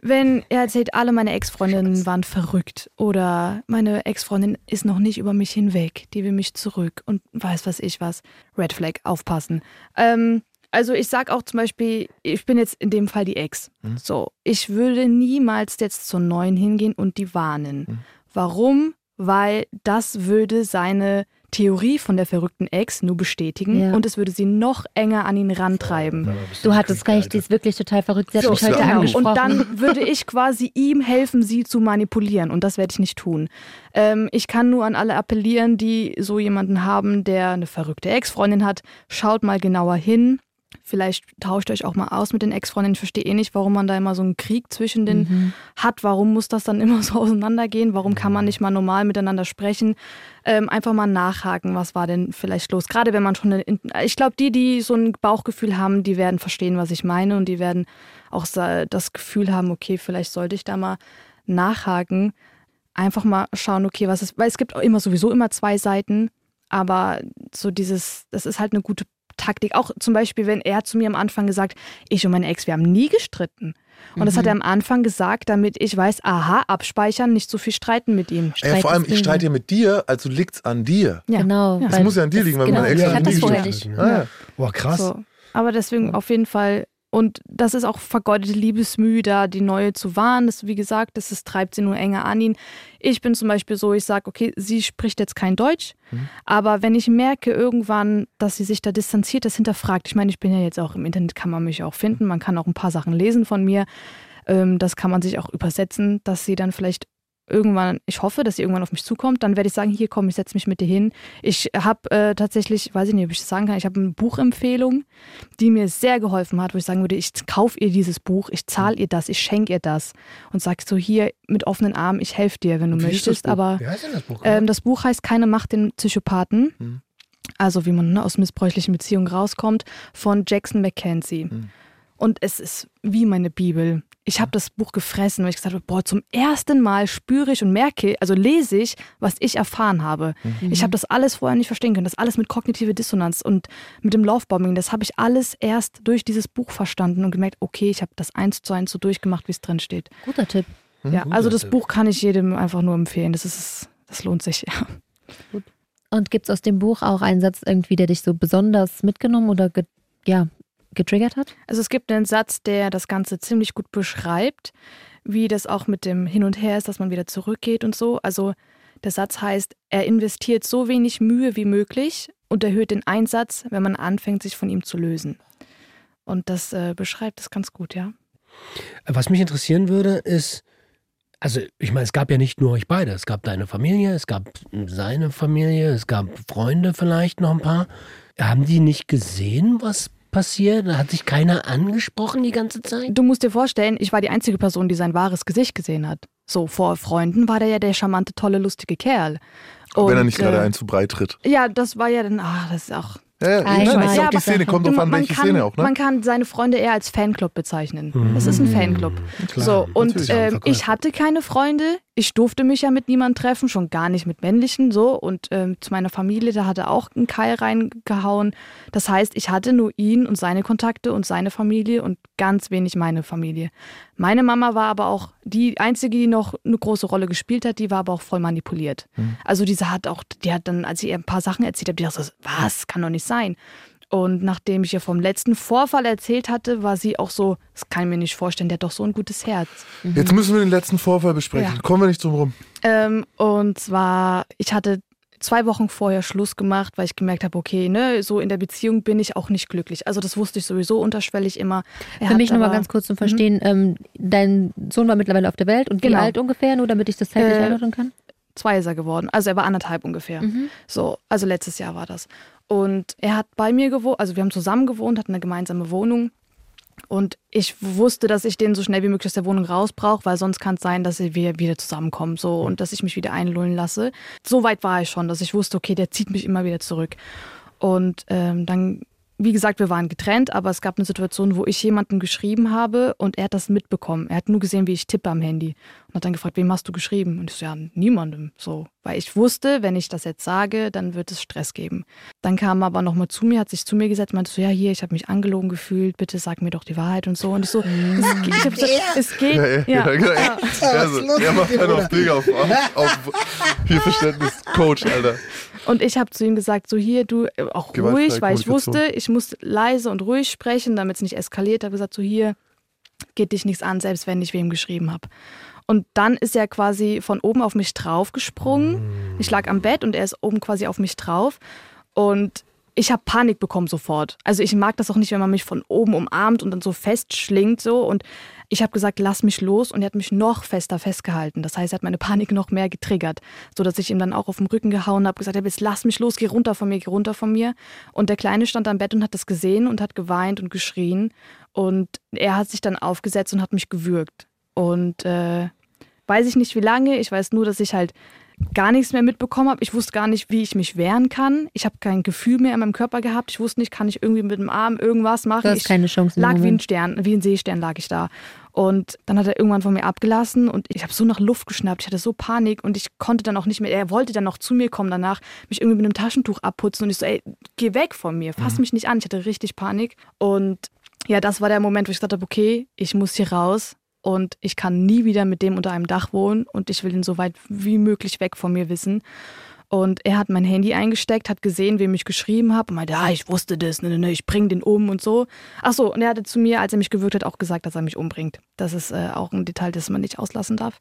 wenn er erzählt, alle meine Ex-Freundinnen waren verrückt oder meine Ex-Freundin ist noch nicht über mich hinweg, die will mich zurück und weiß was ich was. Red Flag, aufpassen. Ähm, also ich sag auch zum Beispiel, ich bin jetzt in dem Fall die Ex. So, ich würde niemals jetzt zur neuen hingehen und die warnen. Warum? Weil das würde seine Theorie von der verrückten Ex nur bestätigen ja. und es würde sie noch enger an ihn rantreiben. Du hattest recht, sie ist wirklich total verrückt. Sie hat so, mich heute angesprochen. Und dann würde ich quasi ihm helfen, sie zu manipulieren und das werde ich nicht tun. Ähm, ich kann nur an alle appellieren, die so jemanden haben, der eine verrückte Ex-Freundin hat. Schaut mal genauer hin Vielleicht tauscht euch auch mal aus mit den Ex-Freundinnen. Ich verstehe eh nicht, warum man da immer so einen Krieg zwischen den mhm. hat. Warum muss das dann immer so auseinandergehen? Warum kann man nicht mal normal miteinander sprechen? Ähm, einfach mal nachhaken, was war denn vielleicht los? Gerade wenn man schon, eine, ich glaube, die, die so ein Bauchgefühl haben, die werden verstehen, was ich meine und die werden auch das Gefühl haben, okay, vielleicht sollte ich da mal nachhaken. Einfach mal schauen, okay, was ist, weil es gibt auch immer sowieso immer zwei Seiten, aber so dieses, das ist halt eine gute Taktik. Auch zum Beispiel, wenn er zu mir am Anfang gesagt, ich und meine Ex, wir haben nie gestritten. Und mhm. das hat er mhm. am Anfang gesagt, damit ich weiß, aha, abspeichern, nicht so viel streiten mit ihm. Ja, vor allem, ich streite ja mit dir, also liegt es an dir. Ja. Genau. Es muss ja an dir liegen, weil genau. meine Ex ja, hat das vorher nicht. Ah, ja. Boah, krass. So. Aber deswegen auf jeden Fall und das ist auch vergeudete Liebesmühe, da die neue zu wahren. Das, wie gesagt, das, das treibt sie nur enger an ihn. Ich bin zum Beispiel so, ich sage, okay, sie spricht jetzt kein Deutsch, mhm. aber wenn ich merke irgendwann, dass sie sich da distanziert, das hinterfragt. Ich meine, ich bin ja jetzt auch im Internet, kann man mich auch finden. Man kann auch ein paar Sachen lesen von mir. Ähm, das kann man sich auch übersetzen, dass sie dann vielleicht irgendwann, ich hoffe, dass sie irgendwann auf mich zukommt, dann werde ich sagen, hier komm, ich setze mich mit dir hin. Ich habe äh, tatsächlich, weiß ich nicht, ob ich das sagen kann, ich habe eine Buchempfehlung, die mir sehr geholfen hat, wo ich sagen würde, ich kaufe ihr dieses Buch, ich zahle ihr das, ich schenke ihr das und sage so hier mit offenen Armen, ich helfe dir, wenn du möchtest. Aber wie heißt denn das Buch? Ähm, das Buch heißt Keine Macht den Psychopathen. Hm. Also wie man ne, aus missbräuchlichen Beziehungen rauskommt, von Jackson McKenzie. Hm. Und es ist wie meine Bibel. Ich habe das Buch gefressen, weil ich gesagt habe, boah, zum ersten Mal spüre ich und merke, also lese ich, was ich erfahren habe. Mhm. Ich habe das alles vorher nicht verstehen können. Das alles mit kognitive Dissonanz und mit dem Lovebombing, das habe ich alles erst durch dieses Buch verstanden und gemerkt, okay, ich habe das eins zu eins so durchgemacht, wie es drin steht. Guter Tipp. Mhm, ja, also das Tipp. Buch kann ich jedem einfach nur empfehlen. Das ist, das lohnt sich. Ja. Gut. Und gibt es aus dem Buch auch einen Satz irgendwie, der dich so besonders mitgenommen oder ja, getriggert hat? Also es gibt einen Satz, der das Ganze ziemlich gut beschreibt, wie das auch mit dem Hin und Her ist, dass man wieder zurückgeht und so. Also der Satz heißt, er investiert so wenig Mühe wie möglich und erhöht den Einsatz, wenn man anfängt, sich von ihm zu lösen. Und das äh, beschreibt es ganz gut, ja. Was mich interessieren würde, ist, also ich meine, es gab ja nicht nur euch beide, es gab deine Familie, es gab seine Familie, es gab Freunde vielleicht noch ein paar. Haben die nicht gesehen, was passiert? Hat sich keiner angesprochen die ganze Zeit? Du musst dir vorstellen, ich war die einzige Person, die sein wahres Gesicht gesehen hat. So, vor Freunden war der ja der charmante, tolle, lustige Kerl. Und, Wenn er nicht gerade äh, einen zu breit tritt. Ja, das war ja dann, ah, das ist auch ja, ja, nein, das ist auch die Szene, kommt drauf an, welche kann, Szene auch. Ne? Man kann seine Freunde eher als Fanclub bezeichnen. Mhm. Das ist ein Fanclub. Klar, so, und ähm, ich hatte keine Freunde, ich durfte mich ja mit niemandem treffen, schon gar nicht mit männlichen so. Und ähm, zu meiner Familie, da hat er auch einen Keil reingehauen. Das heißt, ich hatte nur ihn und seine Kontakte und seine Familie und ganz wenig meine Familie. Meine Mama war aber auch die einzige, die noch eine große Rolle gespielt hat, die war aber auch voll manipuliert. Mhm. Also diese hat auch, die hat dann, als ich ihr ein paar Sachen erzählt habe, die dachte so, was, kann doch nicht sein. Und nachdem ich ihr vom letzten Vorfall erzählt hatte, war sie auch so, das kann ich mir nicht vorstellen, der hat doch so ein gutes Herz. Mhm. Jetzt müssen wir den letzten Vorfall besprechen. Ja. Kommen wir nicht drum rum. Ähm, und zwar, ich hatte zwei Wochen vorher Schluss gemacht, weil ich gemerkt habe, okay, ne, so in der Beziehung bin ich auch nicht glücklich. Also das wusste ich sowieso unterschwellig immer. Er Für mich nochmal ganz kurz zum mhm. Verstehen, ähm, dein Sohn war mittlerweile auf der Welt und wie genau. alt ungefähr, nur damit ich das zeitlich äh, einordnen kann? Zwei ist er geworden. Also er war anderthalb ungefähr. Mhm. So, also letztes Jahr war das. Und er hat bei mir gewohnt, also wir haben zusammen gewohnt, hatten eine gemeinsame Wohnung. Und ich wusste, dass ich den so schnell wie möglich aus der Wohnung raus brauche, weil sonst kann es sein, dass wir wieder zusammenkommen so und dass ich mich wieder einlullen lasse. So weit war ich schon, dass ich wusste, okay, der zieht mich immer wieder zurück. Und ähm, dann wie gesagt, wir waren getrennt, aber es gab eine Situation, wo ich jemanden geschrieben habe und er hat das mitbekommen. Er hat nur gesehen, wie ich tippe am Handy und hat dann gefragt, wem hast du geschrieben? Und ich so, ja, niemandem. So, weil ich wusste, wenn ich das jetzt sage, dann wird es Stress geben. Dann kam er aber nochmal zu mir, hat sich zu mir gesetzt, meinte so, ja, hier, ich habe mich angelogen gefühlt, bitte sag mir doch die Wahrheit und so. Und ich so, es, geht, ich hab gesagt, es geht. Ja, ja, ja. ja, ja. Also, er macht dann auf Digga auf, auf, hier Verständnis, Coach, Alter. Und ich habe zu ihm gesagt, so hier, du, äh, auch ruhig, weil ich wusste, ich muss leise und ruhig sprechen, damit es nicht eskaliert. Ich habe gesagt, so hier, geht dich nichts an, selbst wenn ich wem geschrieben habe. Und dann ist er quasi von oben auf mich draufgesprungen. Ich lag am Bett und er ist oben quasi auf mich drauf. Und ich habe Panik bekommen sofort. Also ich mag das auch nicht, wenn man mich von oben umarmt und dann so festschlingt so. Und ich habe gesagt, lass mich los und er hat mich noch fester festgehalten. Das heißt, er hat meine Panik noch mehr getriggert, sodass ich ihm dann auch auf den Rücken gehauen habe, gesagt habe, jetzt lass mich los, geh runter von mir, geh runter von mir. Und der Kleine stand am Bett und hat das gesehen und hat geweint und geschrien. Und er hat sich dann aufgesetzt und hat mich gewürgt. Und äh, weiß ich nicht wie lange. Ich weiß nur, dass ich halt gar nichts mehr mitbekommen habe. Ich wusste gar nicht, wie ich mich wehren kann. Ich habe kein Gefühl mehr in meinem Körper gehabt. Ich wusste nicht, kann ich irgendwie mit dem Arm irgendwas machen. Du hast ich keine Chance. Lag wie ein Stern, wie ein Seestern lag ich da. Und dann hat er irgendwann von mir abgelassen und ich habe so nach Luft geschnappt. Ich hatte so Panik und ich konnte dann auch nicht mehr. Er wollte dann noch zu mir kommen danach, mich irgendwie mit einem Taschentuch abputzen und ich so, ey, geh weg von mir, fass mhm. mich nicht an. Ich hatte richtig Panik. Und ja, das war der Moment, wo ich gesagt habe, okay, ich muss hier raus und ich kann nie wieder mit dem unter einem Dach wohnen und ich will ihn so weit wie möglich weg von mir wissen. Und er hat mein Handy eingesteckt, hat gesehen, wem ich geschrieben habe und meinte, ah, ich wusste das, ne, ne, ne, ich bring den um und so. Ach so, und er hatte zu mir, als er mich gewürgt hat, auch gesagt, dass er mich umbringt. Das ist äh, auch ein Detail, das man nicht auslassen darf.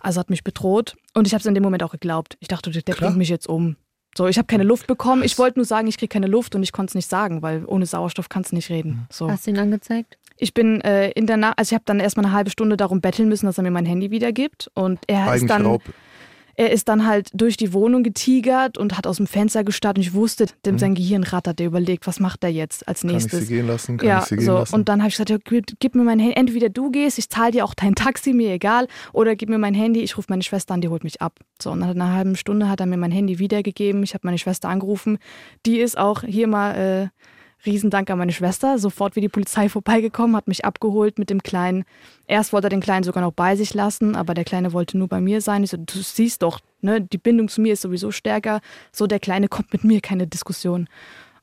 Also hat mich bedroht und ich habe es in dem Moment auch geglaubt. Ich dachte, der Klar. bringt mich jetzt um. So, ich habe keine Luft bekommen. Ich wollte nur sagen, ich kriege keine Luft und ich konnte es nicht sagen, weil ohne Sauerstoff kannst du nicht reden. So. Hast du ihn angezeigt? Ich bin äh, in der Nacht, also ich habe dann erstmal eine halbe Stunde darum betteln müssen, dass er mir mein Handy wiedergibt. Und er ist dann. Er ist dann halt durch die Wohnung getigert und hat aus dem Fenster gestarrt und ich wusste, dem mhm. sein Gehirn rattert, der überlegt, was macht er jetzt als nächstes. Kann ich sie gehen lassen? Kann ja, ich sie gehen so. lassen? Und dann habe ich gesagt, ja, gib mir mein Handy, entweder du gehst, ich zahle dir auch dein Taxi, mir egal, oder gib mir mein Handy, ich rufe meine Schwester an, die holt mich ab. So, und nach einer halben Stunde hat er mir mein Handy wiedergegeben, ich habe meine Schwester angerufen, die ist auch hier mal... Äh, Riesendank an meine Schwester. Sofort wie die Polizei vorbeigekommen, hat mich abgeholt mit dem Kleinen. Erst wollte er den Kleinen sogar noch bei sich lassen, aber der Kleine wollte nur bei mir sein. Ich so, du siehst doch, ne, die Bindung zu mir ist sowieso stärker. So, der Kleine kommt mit mir, keine Diskussion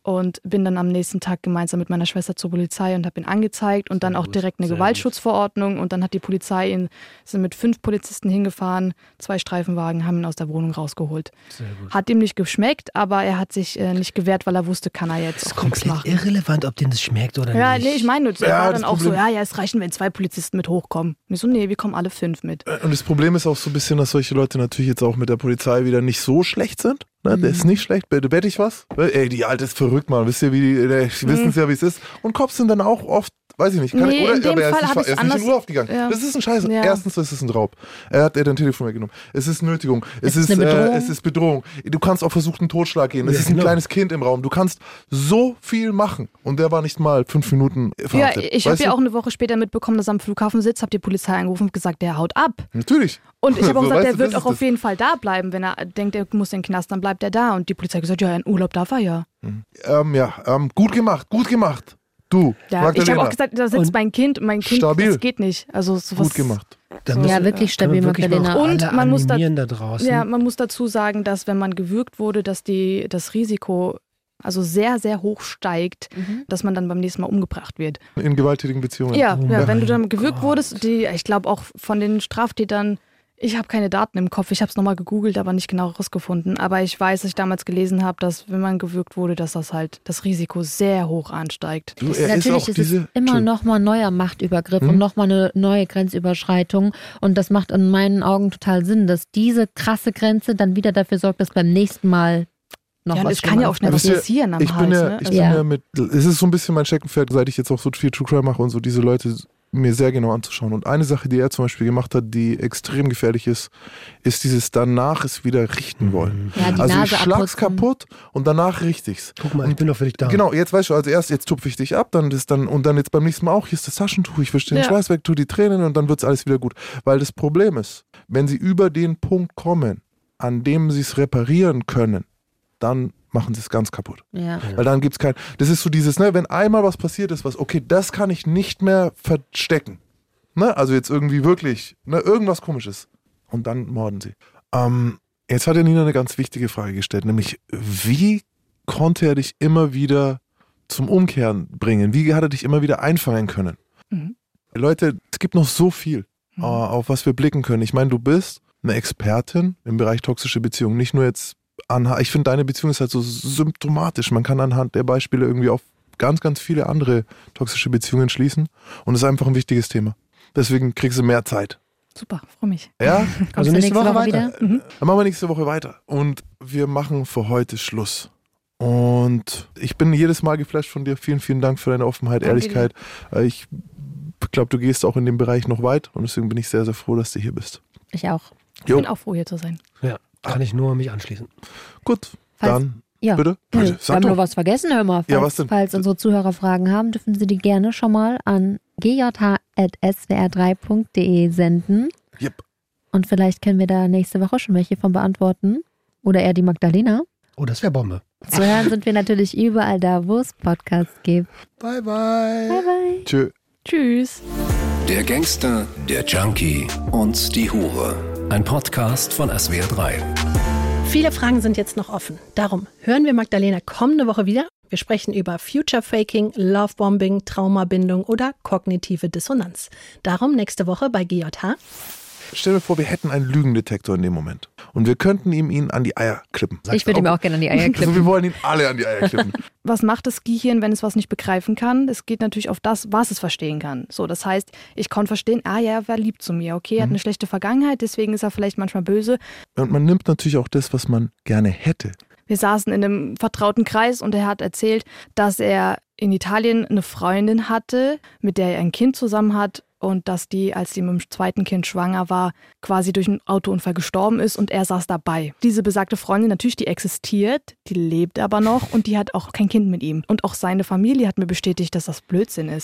und bin dann am nächsten Tag gemeinsam mit meiner Schwester zur Polizei und habe ihn angezeigt und dann auch direkt eine Gewaltschutzverordnung und dann hat die Polizei ihn, sind mit fünf Polizisten hingefahren, zwei Streifenwagen, haben ihn aus der Wohnung rausgeholt. Hat ihm nicht geschmeckt, aber er hat sich äh, nicht gewehrt, weil er wusste, kann er jetzt das ist komplett machen. irrelevant, ob dem das schmeckt oder ja, nicht. Ja, nee, ich meine, er ja, war dann auch Problem so, ja, ja, es reichen, wenn zwei Polizisten mit hochkommen. Und ich so, nee, wir kommen alle fünf mit. Und das Problem ist auch so ein bisschen, dass solche Leute natürlich jetzt auch mit der Polizei wieder nicht so schlecht sind. Ne, der ist mhm. nicht schlecht. Wette ich was? Ey, die Alte ist verrückt, Mann. Wisst ihr, wie die, die wissen es mhm. ja, wie es ist. Und Cops sind dann auch oft, weiß ich nicht, kann, nee, oder, in dem aber er Fall ist nicht, er ist nicht in Urlaub gegangen. Ja. Das ist ein Scheiß. Ja. Erstens ist es ein Raub. Er hat er dein Telefon weggenommen. Es ist Nötigung. Es, es ist, ist äh, es ist Bedrohung. Du kannst auch versuchen, Totschlag gehen. Es ja, ist ein genau. kleines Kind im Raum. Du kannst so viel machen. Und der war nicht mal fünf Minuten verhaftet. Ja, ich habe ja auch eine Woche später mitbekommen, dass er am Flughafen sitzt, habe die Polizei angerufen und gesagt, der haut ab. Natürlich. Und ich habe auch so, gesagt, der wird auch auf jeden Fall da bleiben. Wenn er denkt, er muss in den Knast, dann bleibt er da. Und die Polizei hat gesagt, ja, in Urlaub darf er ja. Mhm. Ähm, ja, ähm, gut gemacht, gut gemacht. Du, ja, ich habe auch gesagt, da sitzt und mein Kind und mein Kind, stabil. das geht nicht. Also sowas, gut gemacht. ja, wirklich stabil, wirklich Magdalena. Und man muss, da, da ja, man muss dazu sagen, dass wenn man gewürgt wurde, dass die, das Risiko also sehr, sehr hoch steigt, mhm. dass man dann beim nächsten Mal umgebracht wird. In gewalttätigen Beziehungen. Ja, oh ja wenn du dann gewürgt Gott. wurdest, die, ich glaube auch von den Straftätern ich habe keine Daten im Kopf. Ich habe es nochmal gegoogelt, aber nicht genau herausgefunden. Aber ich weiß, dass ich damals gelesen habe, dass wenn man gewürgt wurde, dass das halt das Risiko sehr hoch ansteigt. Du, Natürlich ist, ist es immer nochmal ein neuer Machtübergriff hm? und nochmal eine neue Grenzüberschreitung. Und das macht in meinen Augen total Sinn, dass diese krasse Grenze dann wieder dafür sorgt, dass beim nächsten Mal noch ja, was es kann ja auch schnell was passieren am ich Hals. Bin ja, ich ja. bin ja mit, es ist so ein bisschen mein Steckenpferd, seit ich jetzt auch so viel True Crime mache und so diese Leute mir sehr genau anzuschauen. Und eine Sache, die er zum Beispiel gemacht hat, die extrem gefährlich ist, ist dieses danach es wieder richten wollen. Ja, also Nase ich schlag's abputzen. kaputt und danach richte ich's. Guck mal, ich bin doch für dich da. Genau, jetzt weißt du, also erst jetzt tupfe ich dich ab, dann das dann und dann jetzt beim nächsten Mal auch, hier ist das Taschentuch, ich wische den ja. Schweiß weg, tu die Tränen und dann wird's alles wieder gut. Weil das Problem ist, wenn sie über den Punkt kommen, an dem sie es reparieren können, dann machen sie es ganz kaputt. Ja. Weil dann gibt es kein. Das ist so dieses, ne, wenn einmal was passiert ist, was, okay, das kann ich nicht mehr verstecken. Ne? Also jetzt irgendwie wirklich, ne, irgendwas komisches. Und dann morden sie. Ähm, jetzt hat ja Nina eine ganz wichtige Frage gestellt, nämlich wie konnte er dich immer wieder zum Umkehren bringen? Wie hat er dich immer wieder einfangen können? Mhm. Leute, es gibt noch so viel, mhm. Äh, auf was wir blicken können. Ich meine, du bist eine Expertin im Bereich toxische Beziehungen. Nicht nur jetzt anhand, ich finde, deine Beziehung ist halt so symptomatisch. Man kann anhand der Beispiele irgendwie auf ganz, ganz viele andere toxische Beziehungen schließen und es ist einfach ein wichtiges Thema. Deswegen kriegst du mehr Zeit. Super, freue mich. Ja? also nächste, nächste Woche, Woche weiter. Mhm. Dann machen wir nächste Woche weiter. Und wir machen für heute Schluss. Und ich bin jedes Mal geflasht von dir. Vielen, vielen Dank für deine Offenheit, Danke Ehrlichkeit. Dir. Äh, ich glaube, du gehst auch in dem Bereich noch weit und deswegen bin ich sehr, sehr froh, dass du hier bist. Ich auch. Ich bin auch froh, hier zu sein. Ja, kann ich nur mich anschließen. Gut, Falls, dann ja. bitte. bitte wir haben doch. nur was vergessen, hör mal. Falls, ja, was denn? falls unsere Zuhörer Fragen haben, dürfen sie die gerne schon mal an gj.swr3.de senden. Yep. Und vielleicht können wir da nächste Woche schon welche von beantworten. Oder eher die Magdalena. Oh, das wäre Bombe. Zu hören sind wir natürlich überall da, wo es Podcasts gibt. Bye, bye. Bye, bye. Tschö. Tschüss. Der Gangster, der Junkie und die Hure. Ein Podcast von SWR3. Viele Fragen sind jetzt noch offen. Darum hören wir Magdalena kommende Woche wieder. Wir sprechen über Future Faking, Lovebombing, Traumabindung oder kognitive Dissonanz. Darum nächste Woche bei GJH. Stell dir vor, wir hätten einen Lügendetektor in dem Moment. Und wir könnten ihm ihn an die Eier klippen. Sagst ich würde ihm auch gerne an die Eier klippen. Also wir wollen ihn alle an die Eier klippen. was macht das Gehirn, wenn es was nicht begreifen kann? Es geht natürlich auf das, was es verstehen kann. So, das heißt, ich konnte verstehen, ah ja, er war lieb zu mir. Okay, er mhm. hat eine schlechte Vergangenheit, deswegen ist er vielleicht manchmal böse. Und man nimmt natürlich auch das, was man gerne hätte. Wir saßen in einem vertrauten Kreis und er hat erzählt, dass er in Italien eine Freundin hatte, mit der er ein Kind zusammen hat und dass die, als sie mit dem zweiten Kind schwanger war, quasi durch einen Autounfall gestorben ist und er saß dabei. Diese besagte Freundin, natürlich, die existiert, die lebt aber noch und die hat auch kein Kind mit ihm. Und auch seine Familie hat mir bestätigt, dass das Blödsinn ist.